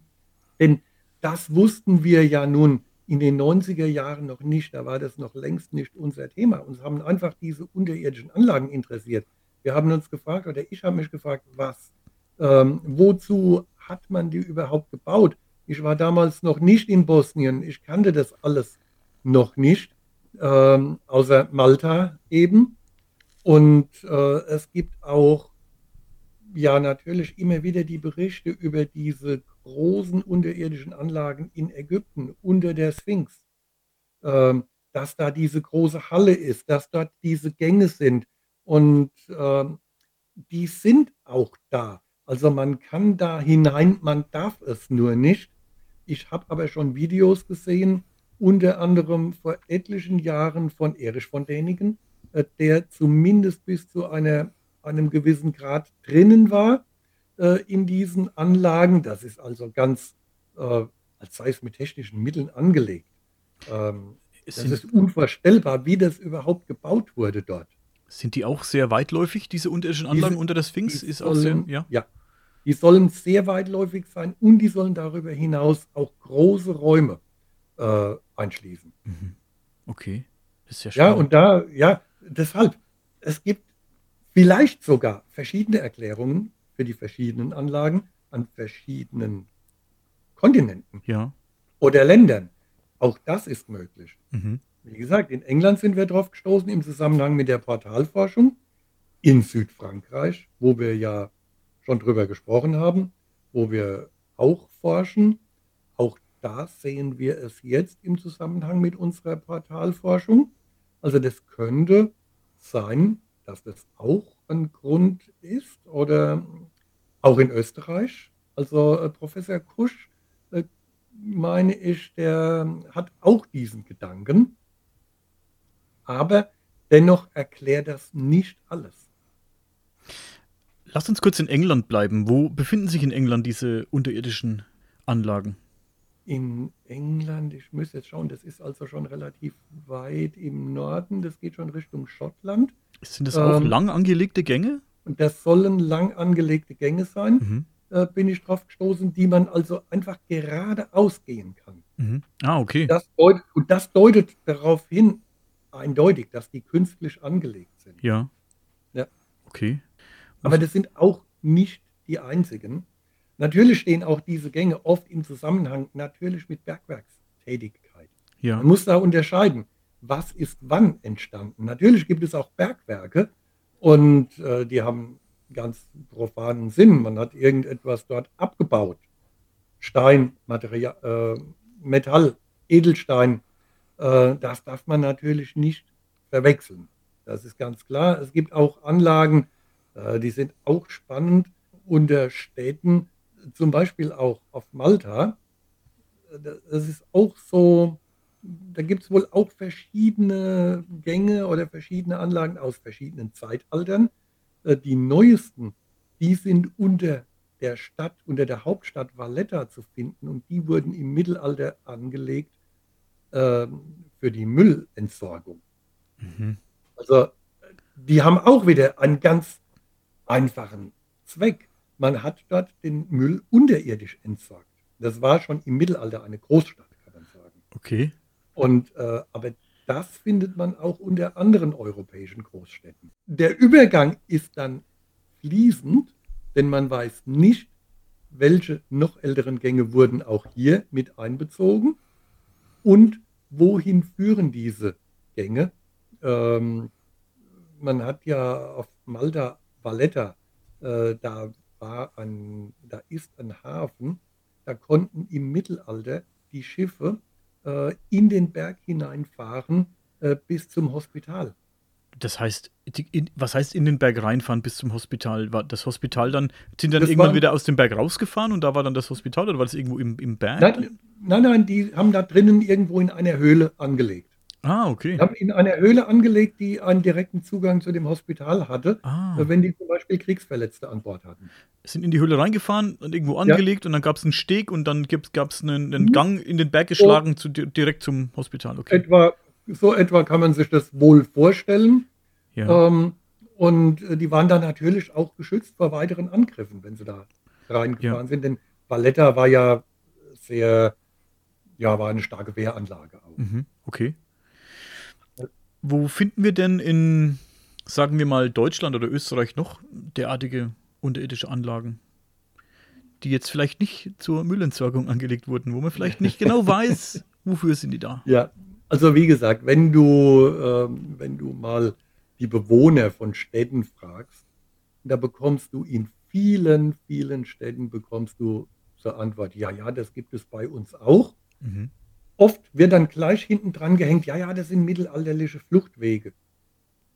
[SPEAKER 2] Denn das wussten wir ja nun in den 90er Jahren noch nicht. Da war das noch längst nicht unser Thema. Uns haben einfach diese unterirdischen Anlagen interessiert. Wir haben uns gefragt, oder ich habe mich gefragt, was, ähm, wozu hat man die überhaupt gebaut? Ich war damals noch nicht in Bosnien. Ich kannte das alles noch nicht, ähm, außer Malta eben. Und äh, es gibt auch ja natürlich immer wieder die Berichte über diese großen unterirdischen Anlagen in Ägypten unter der Sphinx, ähm, dass da diese große Halle ist, dass dort diese Gänge sind. Und ähm, die sind auch da. Also, man kann da hinein, man darf es nur nicht. Ich habe aber schon Videos gesehen, unter anderem vor etlichen Jahren von Erich von Däniken, äh, der zumindest bis zu einer einem gewissen Grad drinnen war, äh, in diesen Anlagen. Das ist also ganz, äh, als sei es mit technischen Mitteln angelegt. Ähm, das ist unvorstellbar, wie das überhaupt gebaut wurde dort.
[SPEAKER 1] sind die auch sehr weitläufig, diese unterirdischen
[SPEAKER 2] Diese
[SPEAKER 1] Anlagen unter der Sphinx? Ist auch sehr ja?
[SPEAKER 2] ja, die sollen sehr weitläufig sein und die sollen darüber hinaus auch große Räume, äh, einschließen.
[SPEAKER 1] Mhm. Okay, das ist ja
[SPEAKER 2] Ja,
[SPEAKER 1] spannend.
[SPEAKER 2] und da ja, deshalb, es gibt vielleicht sogar verschiedene Erklärungen für die verschiedenen Anlagen an verschiedenen Kontinenten
[SPEAKER 1] Ja.
[SPEAKER 2] oder Ländern. Auch das ist möglich.
[SPEAKER 1] Mhm.
[SPEAKER 2] Wie gesagt, in England sind wir drauf gestoßen im Zusammenhang mit der Portalforschung, in Südfrankreich, wo wir ja schon drüber gesprochen haben, wo wir auch forschen. Auch da sehen wir es jetzt im Zusammenhang mit unserer Portalforschung. Also das könnte sein, dass das auch ein Grund ist oder auch in Österreich. Also äh, Professor Kusch, äh, meine ich, der hat auch diesen Gedanken, aber dennoch erklärt das nicht alles.
[SPEAKER 1] Lass uns kurz in England bleiben. Wo befinden sich in England diese unterirdischen Anlagen?
[SPEAKER 2] In England, ich müsste jetzt schauen, das ist also schon relativ weit im Norden, das geht schon Richtung Schottland.
[SPEAKER 1] Sind das auch
[SPEAKER 2] Ähm,
[SPEAKER 1] lang angelegte Gänge?
[SPEAKER 2] und das sollen lang angelegte Gänge sein,
[SPEAKER 1] Mhm.
[SPEAKER 2] äh, bin ich drauf gestoßen, die man also einfach geradeaus gehen kann.
[SPEAKER 1] Mhm. Ah, okay.
[SPEAKER 2] Das deutet, und das deutet darauf hin, eindeutig, dass die künstlich angelegt sind.
[SPEAKER 1] Ja.
[SPEAKER 2] Ja.
[SPEAKER 1] Okay.
[SPEAKER 2] Aber das sind auch nicht die einzigen. Natürlich stehen auch diese Gänge oft im Zusammenhang natürlich mit Bergwerkstätigkeit.
[SPEAKER 1] Ja.
[SPEAKER 2] Man muss da unterscheiden, was ist wann entstanden. Natürlich gibt es auch Bergwerke und äh, die haben ganz profanen Sinn. Man hat irgendetwas dort abgebaut. Stein, Material, äh, Metall, Edelstein, äh, das darf man natürlich nicht verwechseln. Das ist ganz klar. Es gibt auch Anlagen, die sind auch spannend unter Städten, zum Beispiel auch auf Malta. Das ist auch so, da gibt es wohl auch verschiedene Gänge oder verschiedene Anlagen aus verschiedenen Zeitaltern. Äh, Die neuesten, die sind unter der Stadt, unter der Hauptstadt Valletta zu finden und die wurden im Mittelalter angelegt ähm, für die Müllentsorgung.
[SPEAKER 1] Mhm.
[SPEAKER 2] Also die haben auch wieder einen ganz einfachen Zweck. Man hat dort den Müll unterirdisch entsorgt. Das war schon im Mittelalter eine Großstadt, kann man sagen.
[SPEAKER 1] Okay.
[SPEAKER 2] Und, äh, aber das findet man auch unter anderen europäischen Großstädten. Der Übergang ist dann fließend, denn man weiß nicht, welche noch älteren Gänge wurden auch hier mit einbezogen und wohin führen diese Gänge. Ähm, man hat ja auf Malta Valletta, äh, da war ein, da ist ein Hafen, da konnten im Mittelalter die Schiffe äh, in den Berg hineinfahren äh, bis zum Hospital.
[SPEAKER 1] Das heißt, die, in, was heißt in den Berg reinfahren bis zum Hospital? War das Hospital dann, sind dann
[SPEAKER 2] Das
[SPEAKER 1] irgendwann
[SPEAKER 2] war-
[SPEAKER 1] wieder aus dem Berg rausgefahren und da war dann das Hospital oder war das irgendwo im, im Berg?
[SPEAKER 2] Nein, nein, nein, die haben da drinnen irgendwo in einer Höhle angelegt.
[SPEAKER 1] Ah, okay.
[SPEAKER 2] Die haben in einer Höhle angelegt, die einen direkten Zugang zu dem Hospital hatte,
[SPEAKER 1] Ah,
[SPEAKER 2] äh, wenn die zum Beispiel Kriegsverletzte an Bord hatten.
[SPEAKER 1] sind in die Höhle reingefahren und irgendwo angelegt und dann gab es einen Steg und dann gab es einen, einen
[SPEAKER 2] Mhm.
[SPEAKER 1] Gang in den Berg geschlagen zu, di- direkt zum Hospital. Okay.
[SPEAKER 2] Etwa, so etwa kann man sich das wohl vorstellen.
[SPEAKER 1] Ja.
[SPEAKER 2] Ähm, und äh, die waren dann natürlich auch geschützt vor weiteren Angriffen, wenn sie da reingefahren sind. Denn Valletta war ja sehr, ja, war eine starke Wehranlage auch.
[SPEAKER 1] Mhm, okay. Wo finden wir denn in, sagen wir mal, Deutschland oder Österreich noch derartige unterirdische Anlagen, die jetzt vielleicht nicht zur Müllentsorgung angelegt wurden, wo man vielleicht nicht <laughs> genau weiß, wofür sind die da?
[SPEAKER 2] Ja, also wie gesagt, wenn du, ähm, wenn du mal die Bewohner von Städten fragst, da bekommst du in vielen, vielen Städten bekommst du zur Antwort, ja, ja, das gibt es bei uns auch.
[SPEAKER 1] Mhm.
[SPEAKER 2] Oft wird dann gleich hinten dran gehängt, ja, ja, das sind mittelalterliche Fluchtwege.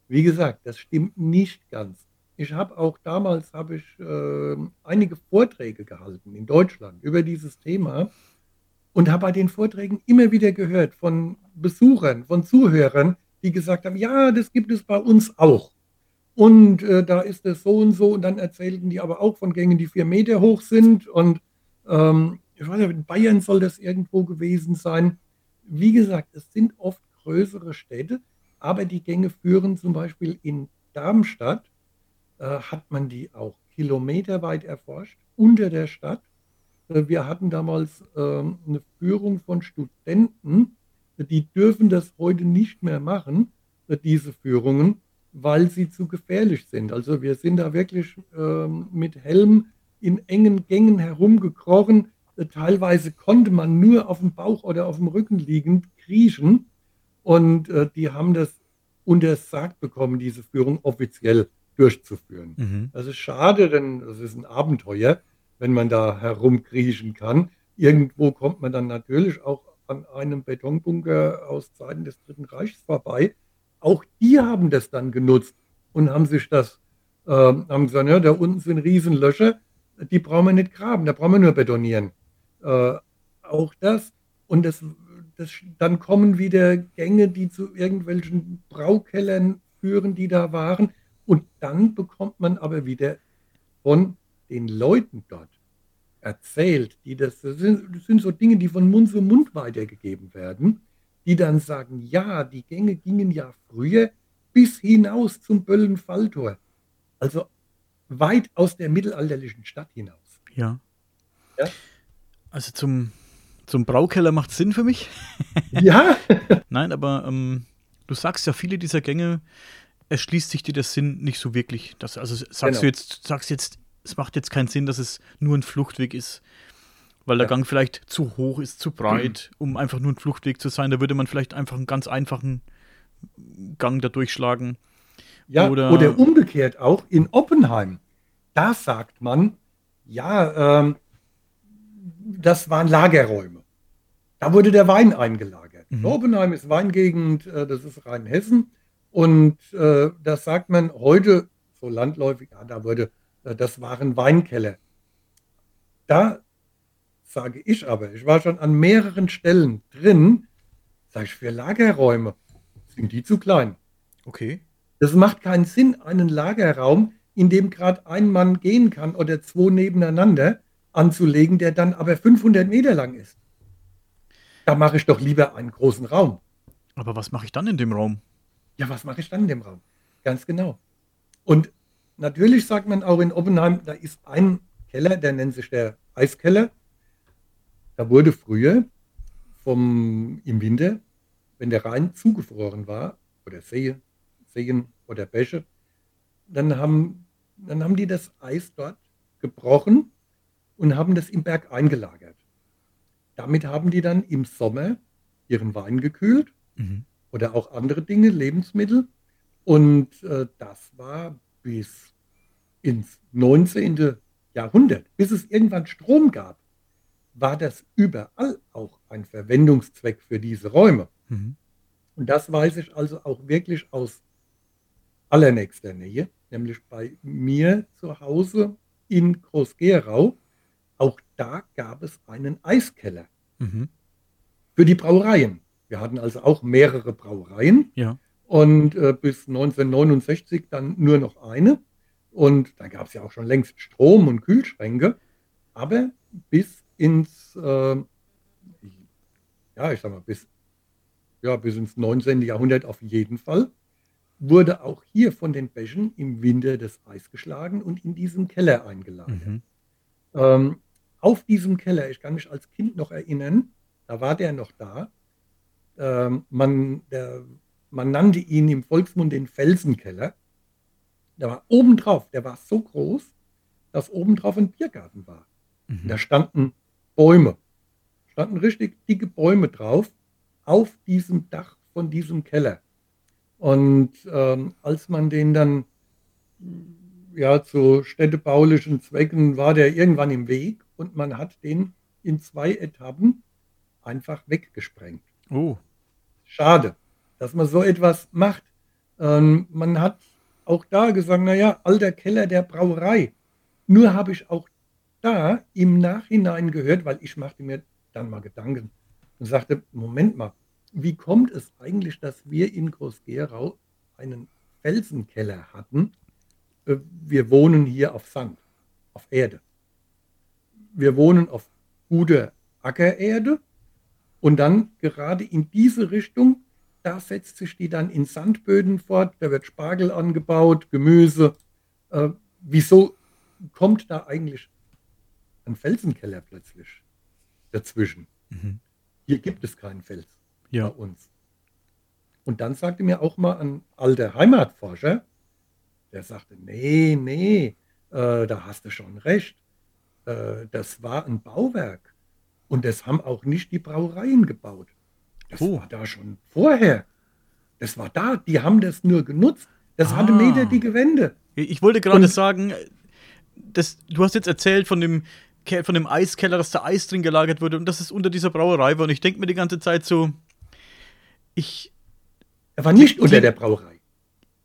[SPEAKER 2] Wie gesagt, das stimmt nicht ganz. ich habe auch damals habe ich, ähm, einige Vorträge gehalten in Deutschland über dieses Thema und habe bei den Vorträgen immer wieder gehört von Besuchern, von Zuhörern, die gesagt haben: „Ja, das gibt es bei uns auch. Und, äh, da ist es so und so.“ Und dann erzählten die aber auch von Gängen, die 4 Meter hoch sind und, ähm, ich weiß nicht, in Bayern soll das irgendwo gewesen sein. Wie gesagt, es sind oft größere Städte, aber die Gänge führen zum Beispiel in Darmstadt äh, hat man die auch kilometerweit erforscht unter der Stadt. Äh, wir hatten damals ähm, eine Führung von Studenten, die dürfen das heute nicht mehr machen, äh, diese Führungen, weil sie zu gefährlich sind. Also wir sind da wirklich ähm, mit Helm in engen Gängen herumgekrochen. Teilweise konnte man nur auf dem Bauch oder auf dem Rücken liegend kriechen. Und äh, die haben das untersagt bekommen, diese Führung offiziell durchzuführen.
[SPEAKER 1] Mhm.
[SPEAKER 2] Das ist schade, denn das ist ein Abenteuer, wenn man da herumkriechen kann. Irgendwo kommt man dann natürlich auch an einem Betonbunker aus Zeiten des Dritten Reichs vorbei. Auch die haben das dann genutzt und haben sich das, äh, haben gesagt, ja, da unten sind Riesenlöcher, die brauchen wir nicht graben, da brauchen wir nur betonieren. Äh, auch das. Und das, das, dann kommen wieder Gänge, die zu irgendwelchen Braukellern führen, die da waren. Und dann bekommt man aber wieder von den Leuten dort erzählt, die das, das sind, das sind so Dinge, die von Mund zu Mund weitergegeben werden, die dann sagen, ja, die Gänge gingen ja früher bis hinaus zum Böllenfalltor. Also weit aus der mittelalterlichen Stadt hinaus.
[SPEAKER 1] Ja.
[SPEAKER 2] Ja?
[SPEAKER 1] Also zum, zum Braukeller macht Sinn für mich.
[SPEAKER 2] Ja, <laughs>
[SPEAKER 1] Nein, aber ähm, du sagst ja, viele dieser Gänge erschließt sich dir der Sinn nicht so wirklich. Das, also sagst
[SPEAKER 2] Genau.
[SPEAKER 1] du jetzt, sagst jetzt, es macht jetzt keinen Sinn, dass es nur ein Fluchtweg ist. Weil der
[SPEAKER 2] Ja.
[SPEAKER 1] Gang vielleicht zu hoch ist, zu breit, <clears throat> um einfach nur ein Fluchtweg zu sein. Da würde man vielleicht einfach einen ganz einfachen Gang da durchschlagen.
[SPEAKER 2] ja.
[SPEAKER 1] Oder-
[SPEAKER 2] Oder, umgekehrt auch in Oppenheim. Da sagt man, ja, ähm, das waren Lagerräume. Da wurde der Wein eingelagert.
[SPEAKER 1] Mhm.
[SPEAKER 2] Oppenheim ist Weingegend, äh, das ist Rheinhessen. Und äh, das sagt man heute so landläufig, ja, da wurde, äh, das waren Weinkeller. Da sage ich aber, ich war schon an mehreren Stellen drin, sage ich, für Lagerräume sind die zu klein.
[SPEAKER 1] Okay.
[SPEAKER 2] Das macht keinen Sinn, einen Lagerraum, in dem gerade ein Mann gehen kann oder zwei nebeneinander anzulegen, der dann aber 500 Meter lang ist. Da mache ich doch lieber einen großen Raum.
[SPEAKER 1] Aber was mache ich dann in dem Raum?
[SPEAKER 2] Ja, was mache ich dann in dem Raum? Ganz genau. Und natürlich sagt man auch in Oppenheim, da ist ein Keller, der nennt sich der Eiskeller. Da wurde früher vom, im Winter, wenn der Rhein zugefroren war, oder See, Seen oder Bäche, dann haben, dann haben die das Eis dort gebrochen und haben das im Berg eingelagert. Damit haben die dann im Sommer ihren Wein gekühlt
[SPEAKER 1] Mhm.
[SPEAKER 2] oder auch andere Dinge, Lebensmittel. Und äh, das war bis ins 19. Jahrhundert, bis es irgendwann Strom gab, war das überall auch ein Verwendungszweck für diese Räume.
[SPEAKER 1] Mhm.
[SPEAKER 2] Und das weiß ich also auch wirklich aus allernächster Nähe, nämlich bei mir zu Hause in Groß-Gerau. Da gab es einen Eiskeller
[SPEAKER 1] Mhm.
[SPEAKER 2] für die Brauereien. Wir hatten also auch mehrere Brauereien
[SPEAKER 1] Ja.
[SPEAKER 2] und äh, bis 1969 dann nur noch eine. Und da gab es ja auch schon längst Strom und Kühlschränke. Aber bis ins, äh, ja, ich sag mal, bis, ja, bis ins 19. Jahrhundert auf jeden Fall, wurde auch hier von den Bächen im Winter das Eis geschlagen und in diesem Keller eingelagert.
[SPEAKER 1] Mhm.
[SPEAKER 2] Ähm, auf diesem Keller, ich kann mich als Kind noch erinnern, da war der noch da. Ähm, man, der, man nannte ihn im Volksmund den Felsenkeller. Der war obendrauf, der war so groß, dass obendrauf ein Biergarten war. Und da
[SPEAKER 1] Mhm.
[SPEAKER 2] standen Bäume, standen richtig dicke Bäume drauf, auf diesem Dach von diesem Keller. Und ähm, als man den dann ja zu städtebaulichen Zwecken war der irgendwann im Weg und man hat den in zwei Etappen einfach weggesprengt.
[SPEAKER 1] Oh.
[SPEAKER 2] Schade, dass man so etwas macht. Ähm, man hat auch da gesagt, naja, alter Keller der Brauerei. Nur habe ich auch da im Nachhinein gehört, weil ich machte mir dann mal Gedanken und sagte, Moment mal, wie kommt es eigentlich, dass wir in Groß-Gerau einen Felsenkeller hatten? Äh, wir wohnen hier auf Sand, auf Erde. Wir wohnen auf guter Ackererde und dann gerade in diese Richtung, da setzt sich die dann in Sandböden fort, da wird Spargel angebaut, Gemüse. Äh, wieso kommt da eigentlich ein Felsenkeller plötzlich dazwischen? Mhm. Hier gibt es keinen Fels ja. bei uns. Und dann sagte mir auch mal ein alter Heimatforscher, der sagte, nee, nee, äh, da hast du schon recht. Äh, das war ein Bauwerk. Und das haben auch nicht die Brauereien gebaut. Das oh. war da schon vorher. Das war da. Die haben das nur genutzt. Das ah. hatte Meter die Gewände.
[SPEAKER 1] Ich wollte gerade sagen, das, du hast jetzt erzählt von dem, von dem Eiskeller, dass da Eis drin gelagert wurde und dass es unter dieser Brauerei war. Und ich denke mir die ganze Zeit so, ich.
[SPEAKER 2] Er war nicht unter der Brauerei.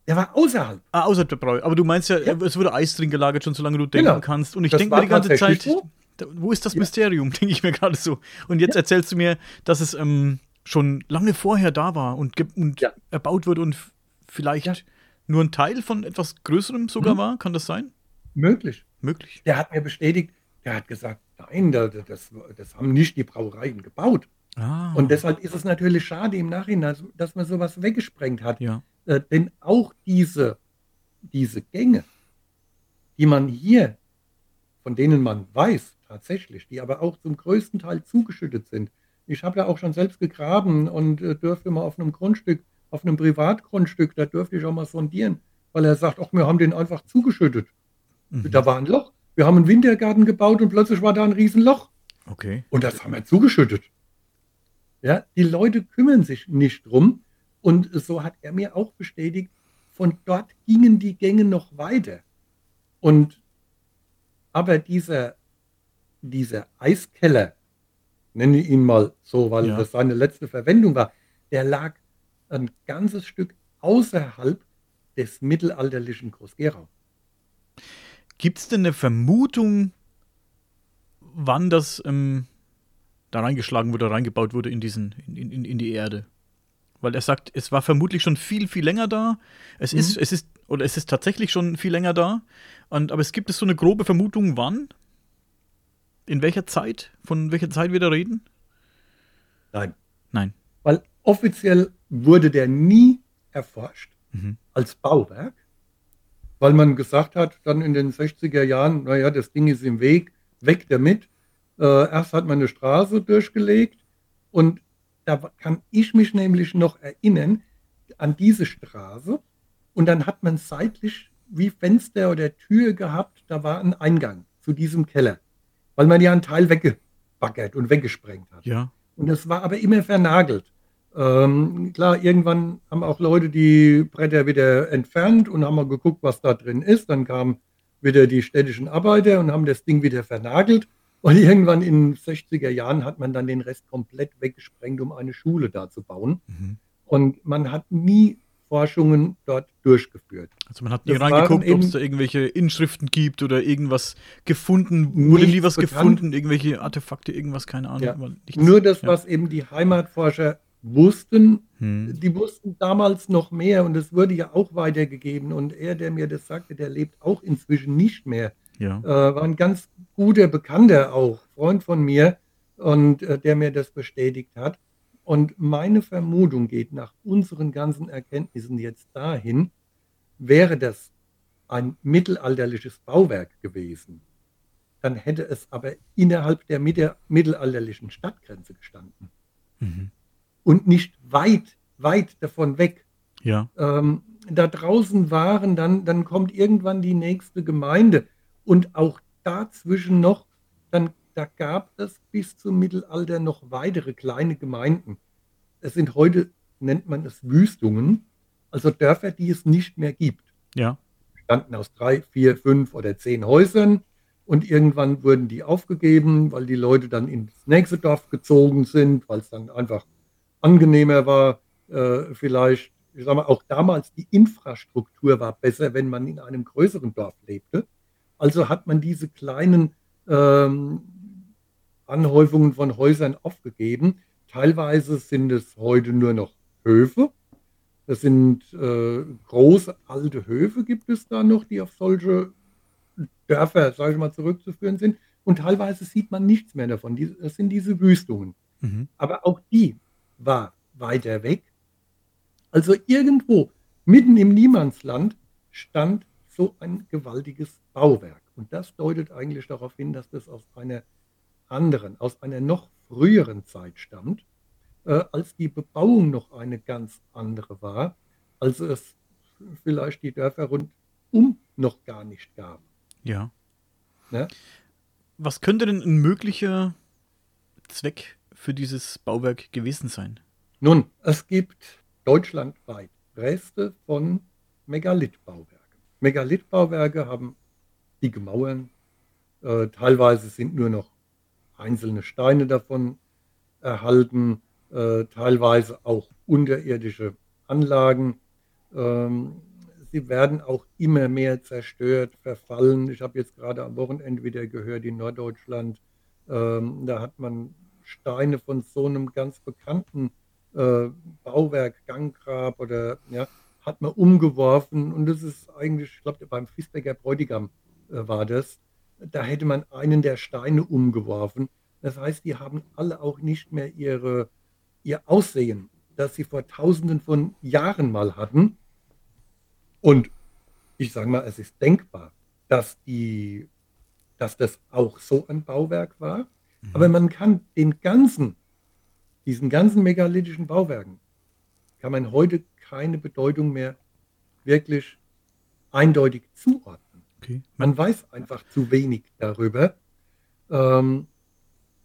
[SPEAKER 2] Er war außerhalb.
[SPEAKER 1] Ah, außerhalb der Brauerei. Aber du meinst ja, ja, es wurde Eis drin gelagert, schon solange du denken genau. kannst. Und ich denke mir die ganze Zeit, so? wo ist das ja. Mysterium, <laughs> denke ich mir gerade so. Und jetzt ja. erzählst du mir, dass es ähm, schon lange vorher da war und, und erbaut wurde und vielleicht nur ein Teil von etwas Größerem sogar mhm. war. Kann das sein?
[SPEAKER 2] Möglich.
[SPEAKER 1] Möglich.
[SPEAKER 2] Der hat mir bestätigt, der hat gesagt, nein, das, das haben nicht die Brauereien gebaut. Ah. Und deshalb ist es natürlich schade im Nachhinein, dass man sowas weggesprengt hat.
[SPEAKER 1] Ja.
[SPEAKER 2] Äh, denn auch diese, diese Gänge, die man hier, von denen man weiß tatsächlich, die aber auch zum größten Teil zugeschüttet sind. Ich habe ja auch schon selbst gegraben und äh, dürfte mal auf einem Grundstück, auf einem Privatgrundstück, da dürfte ich auch mal sondieren, weil er sagt, ach, wir haben den einfach zugeschüttet. Mhm. Da war ein Loch. Wir haben einen Wintergarten gebaut und plötzlich war da ein Riesenloch.
[SPEAKER 1] Okay.
[SPEAKER 2] Und das haben wir zugeschüttet. Ja, die Leute kümmern sich nicht drum. Und so hat er mir auch bestätigt, von dort gingen die Gänge noch weiter. Und aber dieser, dieser Eiskeller, nenne ich ihn mal so, weil ja. das seine letzte Verwendung war, der lag ein ganzes Stück außerhalb des mittelalterlichen Groß-Gerau.
[SPEAKER 1] Gibt es denn eine Vermutung, wann das ähm, da reingeschlagen wurde, reingebaut wurde in, diesen, in, in, in die Erde? Weil er sagt, es war vermutlich schon viel, viel länger da. Es mhm. ist, es ist, oder es ist tatsächlich schon viel länger da. Und, aber es gibt es so eine grobe Vermutung, wann? In welcher Zeit? Von welcher Zeit wir da reden?
[SPEAKER 2] Nein.
[SPEAKER 1] Nein.
[SPEAKER 2] Weil offiziell wurde der nie erforscht mhm. als Bauwerk, weil man gesagt hat, dann in den 60er Jahren, naja, das Ding ist im Weg, weg damit. Äh, erst hat man eine Straße durchgelegt und da kann ich mich nämlich noch erinnern an diese Straße und dann hat man seitlich wie Fenster oder Tür gehabt, da war ein Eingang zu diesem Keller, weil man ja einen Teil weggebaggert und weggesprengt hat.
[SPEAKER 1] Ja.
[SPEAKER 2] Und das war aber immer vernagelt. Ähm, klar, irgendwann haben auch Leute die Bretter wieder entfernt und haben mal geguckt, was da drin ist. Dann kamen wieder die städtischen Arbeiter und haben das Ding wieder vernagelt. Und irgendwann in den 60er Jahren hat man dann den Rest komplett weggesprengt, um eine Schule da zu bauen. Mhm. Und man hat nie Forschungen dort durchgeführt.
[SPEAKER 1] Also man hat nie reingeguckt, ob es da irgendwelche Inschriften gibt oder irgendwas gefunden, wurde nie was bekannt. gefunden, irgendwelche Artefakte, irgendwas, keine Ahnung.
[SPEAKER 2] Ja. Nur das, ja. was eben die Heimatforscher wussten, hm. die wussten damals noch mehr und es wurde ja auch weitergegeben. Und er, der mir das sagte, der lebt auch inzwischen nicht mehr.
[SPEAKER 1] Ja.
[SPEAKER 2] Äh, war ein ganz guter Bekannter auch, Freund von mir, und äh, der mir das bestätigt hat. Und meine Vermutung geht nach unseren ganzen Erkenntnissen jetzt dahin, wäre das ein mittelalterliches Bauwerk gewesen, dann hätte es aber innerhalb der mittelalterlichen Stadtgrenze gestanden. Mhm und nicht weit, weit davon weg.
[SPEAKER 1] Ja.
[SPEAKER 2] Ähm, da draußen waren, dann, dann kommt irgendwann die nächste Gemeinde. Und auch dazwischen noch, dann, da gab es bis zum Mittelalter noch weitere kleine Gemeinden. Es sind heute, nennt man es Wüstungen, also Dörfer, die es nicht mehr gibt.
[SPEAKER 1] Ja.
[SPEAKER 2] Standen aus drei, vier, fünf oder zehn Häusern und irgendwann wurden die aufgegeben, weil die Leute dann ins nächste Dorf gezogen sind, weil es dann einfach angenehmer war, äh, vielleicht ich sage mal, auch damals die Infrastruktur war besser, wenn man in einem größeren Dorf lebte. Also hat man diese kleinen ähm, Anhäufungen von Häusern aufgegeben. Teilweise sind es heute nur noch Höfe. Das sind äh, große alte Höfe, gibt es da noch, die auf solche Dörfer, sage ich mal, zurückzuführen sind. Und teilweise sieht man nichts mehr davon. Das sind diese Wüstungen. Mhm. Aber auch die war weiter weg. Also irgendwo mitten im Niemandsland stand so ein gewaltiges Bauwerk. Und das deutet eigentlich darauf hin, dass das aus einer anderen, aus einer noch früheren Zeit stammt, äh, als die Bebauung noch eine ganz andere war, als es vielleicht die Dörfer rundum noch gar nicht gab.
[SPEAKER 1] Ja. Ne? Was könnte denn ein möglicher Zweck für dieses Bauwerk gewesen sein?
[SPEAKER 2] Nun, es gibt deutschlandweit Reste von Megalithbauwerken. Megalithbauwerke haben dicke Mauern, äh, teilweise sind nur noch einzelne Steine davon erhalten, äh, teilweise auch unterirdische Anlagen. Ähm, sie werden auch immer mehr zerstört, verfallen. Ich habe jetzt gerade am Wochenende wieder gehört, in Norddeutschland, ähm, da hat man Steine von so einem ganz bekannten äh, Bauwerk, Ganggrab oder ja, hat man umgeworfen und das ist eigentlich, ich glaube, beim Fiesbecker Bräutigam äh, war das. Da hätte man einen der Steine umgeworfen. Das heißt, die haben alle auch nicht mehr ihre, ihr Aussehen, das sie vor tausenden von Jahren mal hatten. Und ich sage mal, es ist denkbar, dass, die, dass das auch so ein Bauwerk war. Mhm. Aber man kann den ganzen, diesen ganzen megalithischen Bauwerken, kann man heute keine Bedeutung mehr wirklich eindeutig zuordnen. Okay. Man weiß einfach zu wenig darüber. Ähm,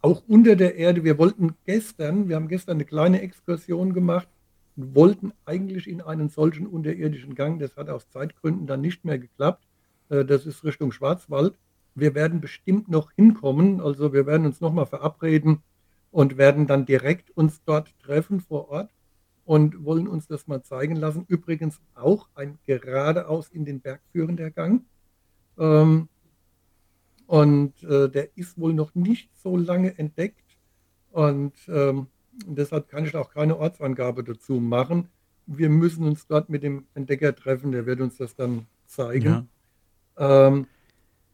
[SPEAKER 2] auch unter der Erde, wir wollten gestern, wir haben gestern eine kleine Exkursion gemacht und wollten eigentlich in einen solchen unterirdischen Gang. Das hat aus Zeitgründen dann nicht mehr geklappt. Äh, das ist Richtung Schwarzwald. Wir werden bestimmt noch hinkommen. Also wir werden uns nochmal verabreden und werden dann direkt uns dort treffen vor Ort und wollen uns das mal zeigen lassen. Übrigens auch ein geradeaus in den Berg führender Gang. Ähm, und äh, der ist wohl noch nicht so lange entdeckt. Und ähm, deshalb kann ich auch keine Ortsangabe dazu machen. Wir müssen uns dort mit dem Entdecker treffen, der wird uns das dann zeigen. Ja. Ähm,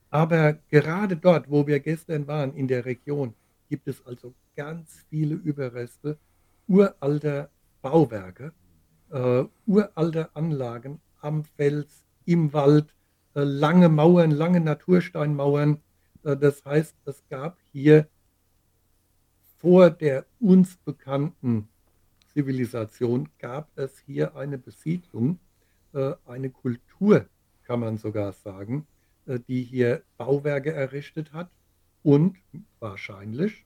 [SPEAKER 2] aber gerade dort, wo wir gestern waren, in der Region, gibt es also ganz viele Überreste uralter Bauwerke, äh, uralter Anlagen am Fels, im Wald, äh, lange Mauern, lange Natursteinmauern. Äh, das heißt, es gab hier vor der uns bekannten Zivilisation, gab es hier eine Besiedlung, äh, eine Kultur, kann man sogar sagen, die hier Bauwerke errichtet hat und wahrscheinlich,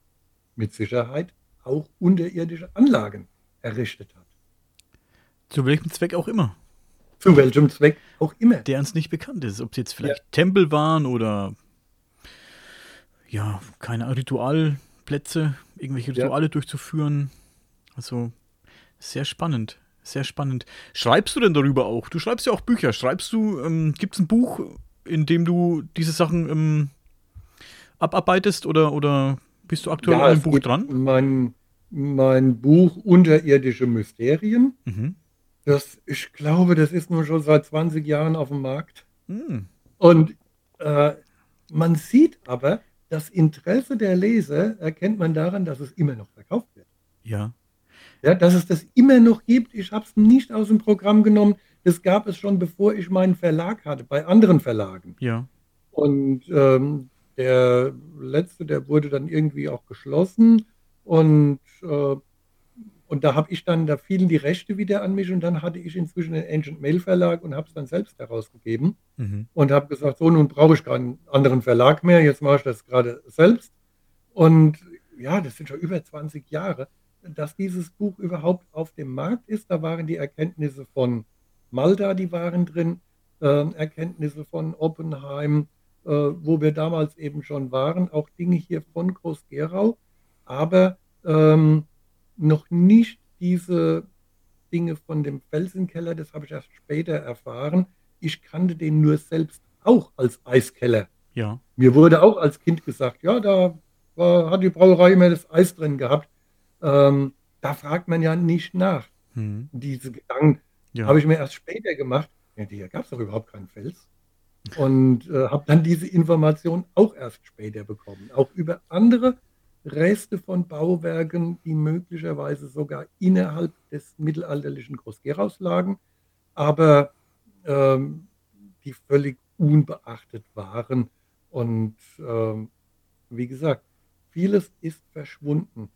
[SPEAKER 2] mit Sicherheit, auch unterirdische Anlagen errichtet hat.
[SPEAKER 1] Zu welchem Zweck auch immer.
[SPEAKER 2] Zu welchem Zweck auch immer.
[SPEAKER 1] Der uns nicht bekannt ist. Ob es jetzt vielleicht ja. Tempel waren oder ja, keine Ritualplätze, irgendwelche Rituale ja. durchzuführen. Also sehr spannend. Sehr spannend. Schreibst du denn darüber auch? Du schreibst ja auch Bücher. Schreibst du, ähm, gibt es ein Buch, in dem du diese Sachen ähm, abarbeitest oder, oder bist du aktuell ja, an einem Buch dran?
[SPEAKER 2] Mein, mein Buch Unterirdische Mysterien. Mhm. Das, ich glaube, das ist nun schon seit 20 Jahren auf dem Markt. Hm. Und äh, man sieht aber, das Interesse der Leser erkennt man daran, dass es immer noch verkauft wird.
[SPEAKER 1] Ja.
[SPEAKER 2] Ja, dass es das immer noch gibt. Ich habe es nicht aus dem Programm genommen. Das gab es schon, bevor ich meinen Verlag hatte, bei anderen Verlagen.
[SPEAKER 1] Ja.
[SPEAKER 2] Und ähm, der letzte, der wurde dann irgendwie auch geschlossen. Und äh, und da habe ich dann, da fielen die Rechte wieder an mich und dann hatte ich inzwischen den Ancient Mail Verlag und habe es dann selbst herausgegeben mhm. und habe gesagt, so nun brauche ich keinen anderen Verlag mehr, jetzt mache ich das gerade selbst. Und ja, das sind schon über 20 Jahre, dass dieses Buch überhaupt auf dem Markt ist. Da waren die Erkenntnisse von Malta, die waren drin, äh, Erkenntnisse von Oppenheim, äh, wo wir damals eben schon waren, auch Dinge hier von Groß-Gerau, aber ähm, noch nicht diese Dinge von dem Felsenkeller, das habe ich erst später erfahren. Ich kannte den nur selbst auch als Eiskeller.
[SPEAKER 1] Ja.
[SPEAKER 2] Mir wurde auch als Kind gesagt, ja, da war, hat die Brauerei immer das Eis drin gehabt. Ähm, da fragt man ja nicht nach.
[SPEAKER 1] Mhm.
[SPEAKER 2] Diese Gedanken
[SPEAKER 1] Ja.
[SPEAKER 2] habe ich mir erst später gemacht. Ja, hier gab es doch überhaupt keinen Fels. Und äh, habe dann diese Information auch erst später bekommen. Auch über andere Reste von Bauwerken, die möglicherweise sogar innerhalb des mittelalterlichen Groß-Gerau's lagen, aber ähm, die völlig unbeachtet waren. Und ähm, wie gesagt, vieles ist verschwunden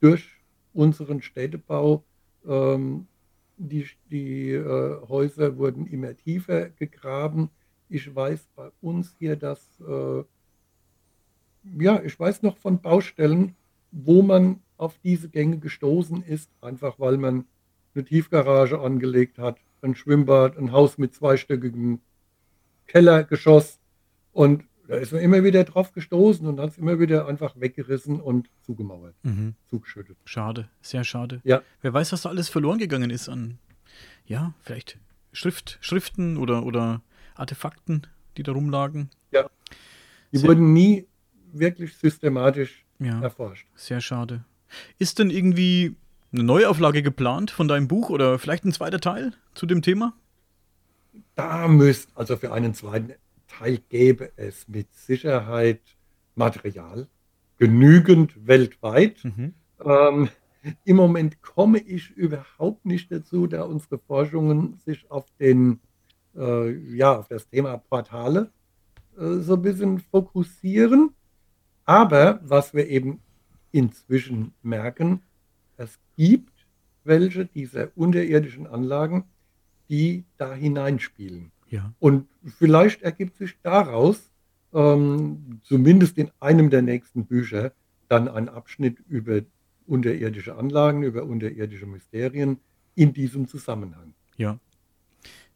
[SPEAKER 2] durch unseren Städtebau. Ähm, die die äh, Häuser wurden immer tiefer gegraben. Ich weiß bei uns hier, dass, äh, ja, ich weiß noch von Baustellen, wo man auf diese Gänge gestoßen ist, einfach weil man eine Tiefgarage angelegt hat, ein Schwimmbad, ein Haus mit zweistöckigem Kellergeschoss und da ist man immer wieder drauf gestoßen und hat es immer wieder einfach weggerissen und zugemauert,
[SPEAKER 1] Mhm.
[SPEAKER 2] zugeschüttet.
[SPEAKER 1] Schade, sehr schade.
[SPEAKER 2] Ja.
[SPEAKER 1] Wer weiß, was da alles verloren gegangen ist an, ja, vielleicht Schrift, Schriften oder, oder Artefakten, die da rumlagen.
[SPEAKER 2] Die
[SPEAKER 1] Sehr-
[SPEAKER 2] wurden nie wirklich systematisch
[SPEAKER 1] Ja,
[SPEAKER 2] erforscht.
[SPEAKER 1] sehr schade. Ist denn irgendwie eine Neuauflage geplant von deinem Buch oder vielleicht ein zweiter Teil zu dem Thema?
[SPEAKER 2] Da müsst, also für einen zweiten Teil gäbe es mit Sicherheit Material, genügend weltweit.
[SPEAKER 1] Mhm.
[SPEAKER 2] Ähm, Im Moment komme ich überhaupt nicht dazu, da unsere Forschungen sich auf den, äh, ja, auf das Thema Portale äh, so ein bisschen fokussieren. Aber was wir eben inzwischen merken, es gibt welche dieser unterirdischen Anlagen, die da hineinspielen.
[SPEAKER 1] Ja.
[SPEAKER 2] Und vielleicht ergibt sich daraus, ähm, zumindest in einem der nächsten Bücher, dann ein Abschnitt über unterirdische Anlagen, über unterirdische Mysterien in diesem Zusammenhang.
[SPEAKER 1] Ja.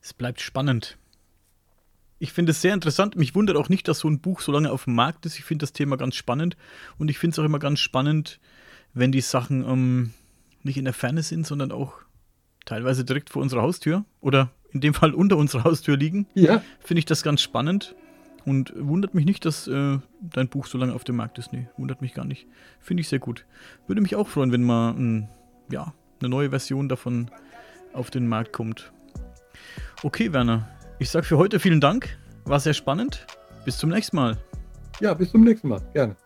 [SPEAKER 1] Es bleibt spannend. Ich finde es sehr interessant. Mich wundert auch nicht, dass so ein Buch so lange auf dem Markt ist. Ich finde das Thema ganz spannend. Und ich finde es auch immer ganz spannend, wenn die Sachen ähm, nicht in der Ferne sind, sondern auch teilweise direkt vor unserer Haustür oder in dem Fall unter unserer Haustür liegen.
[SPEAKER 2] Ja,
[SPEAKER 1] Finde ich das ganz spannend. Und wundert mich nicht, dass äh, dein Buch so lange auf dem Markt ist. Nee, wundert mich gar nicht. Finde ich sehr gut. Würde mich auch freuen, wenn mal ein, ja, eine neue Version davon auf den Markt kommt. Okay, Werner. Ich sage für heute vielen Dank. War sehr spannend. Bis zum nächsten Mal.
[SPEAKER 2] ja, bis zum nächsten Mal. Gerne.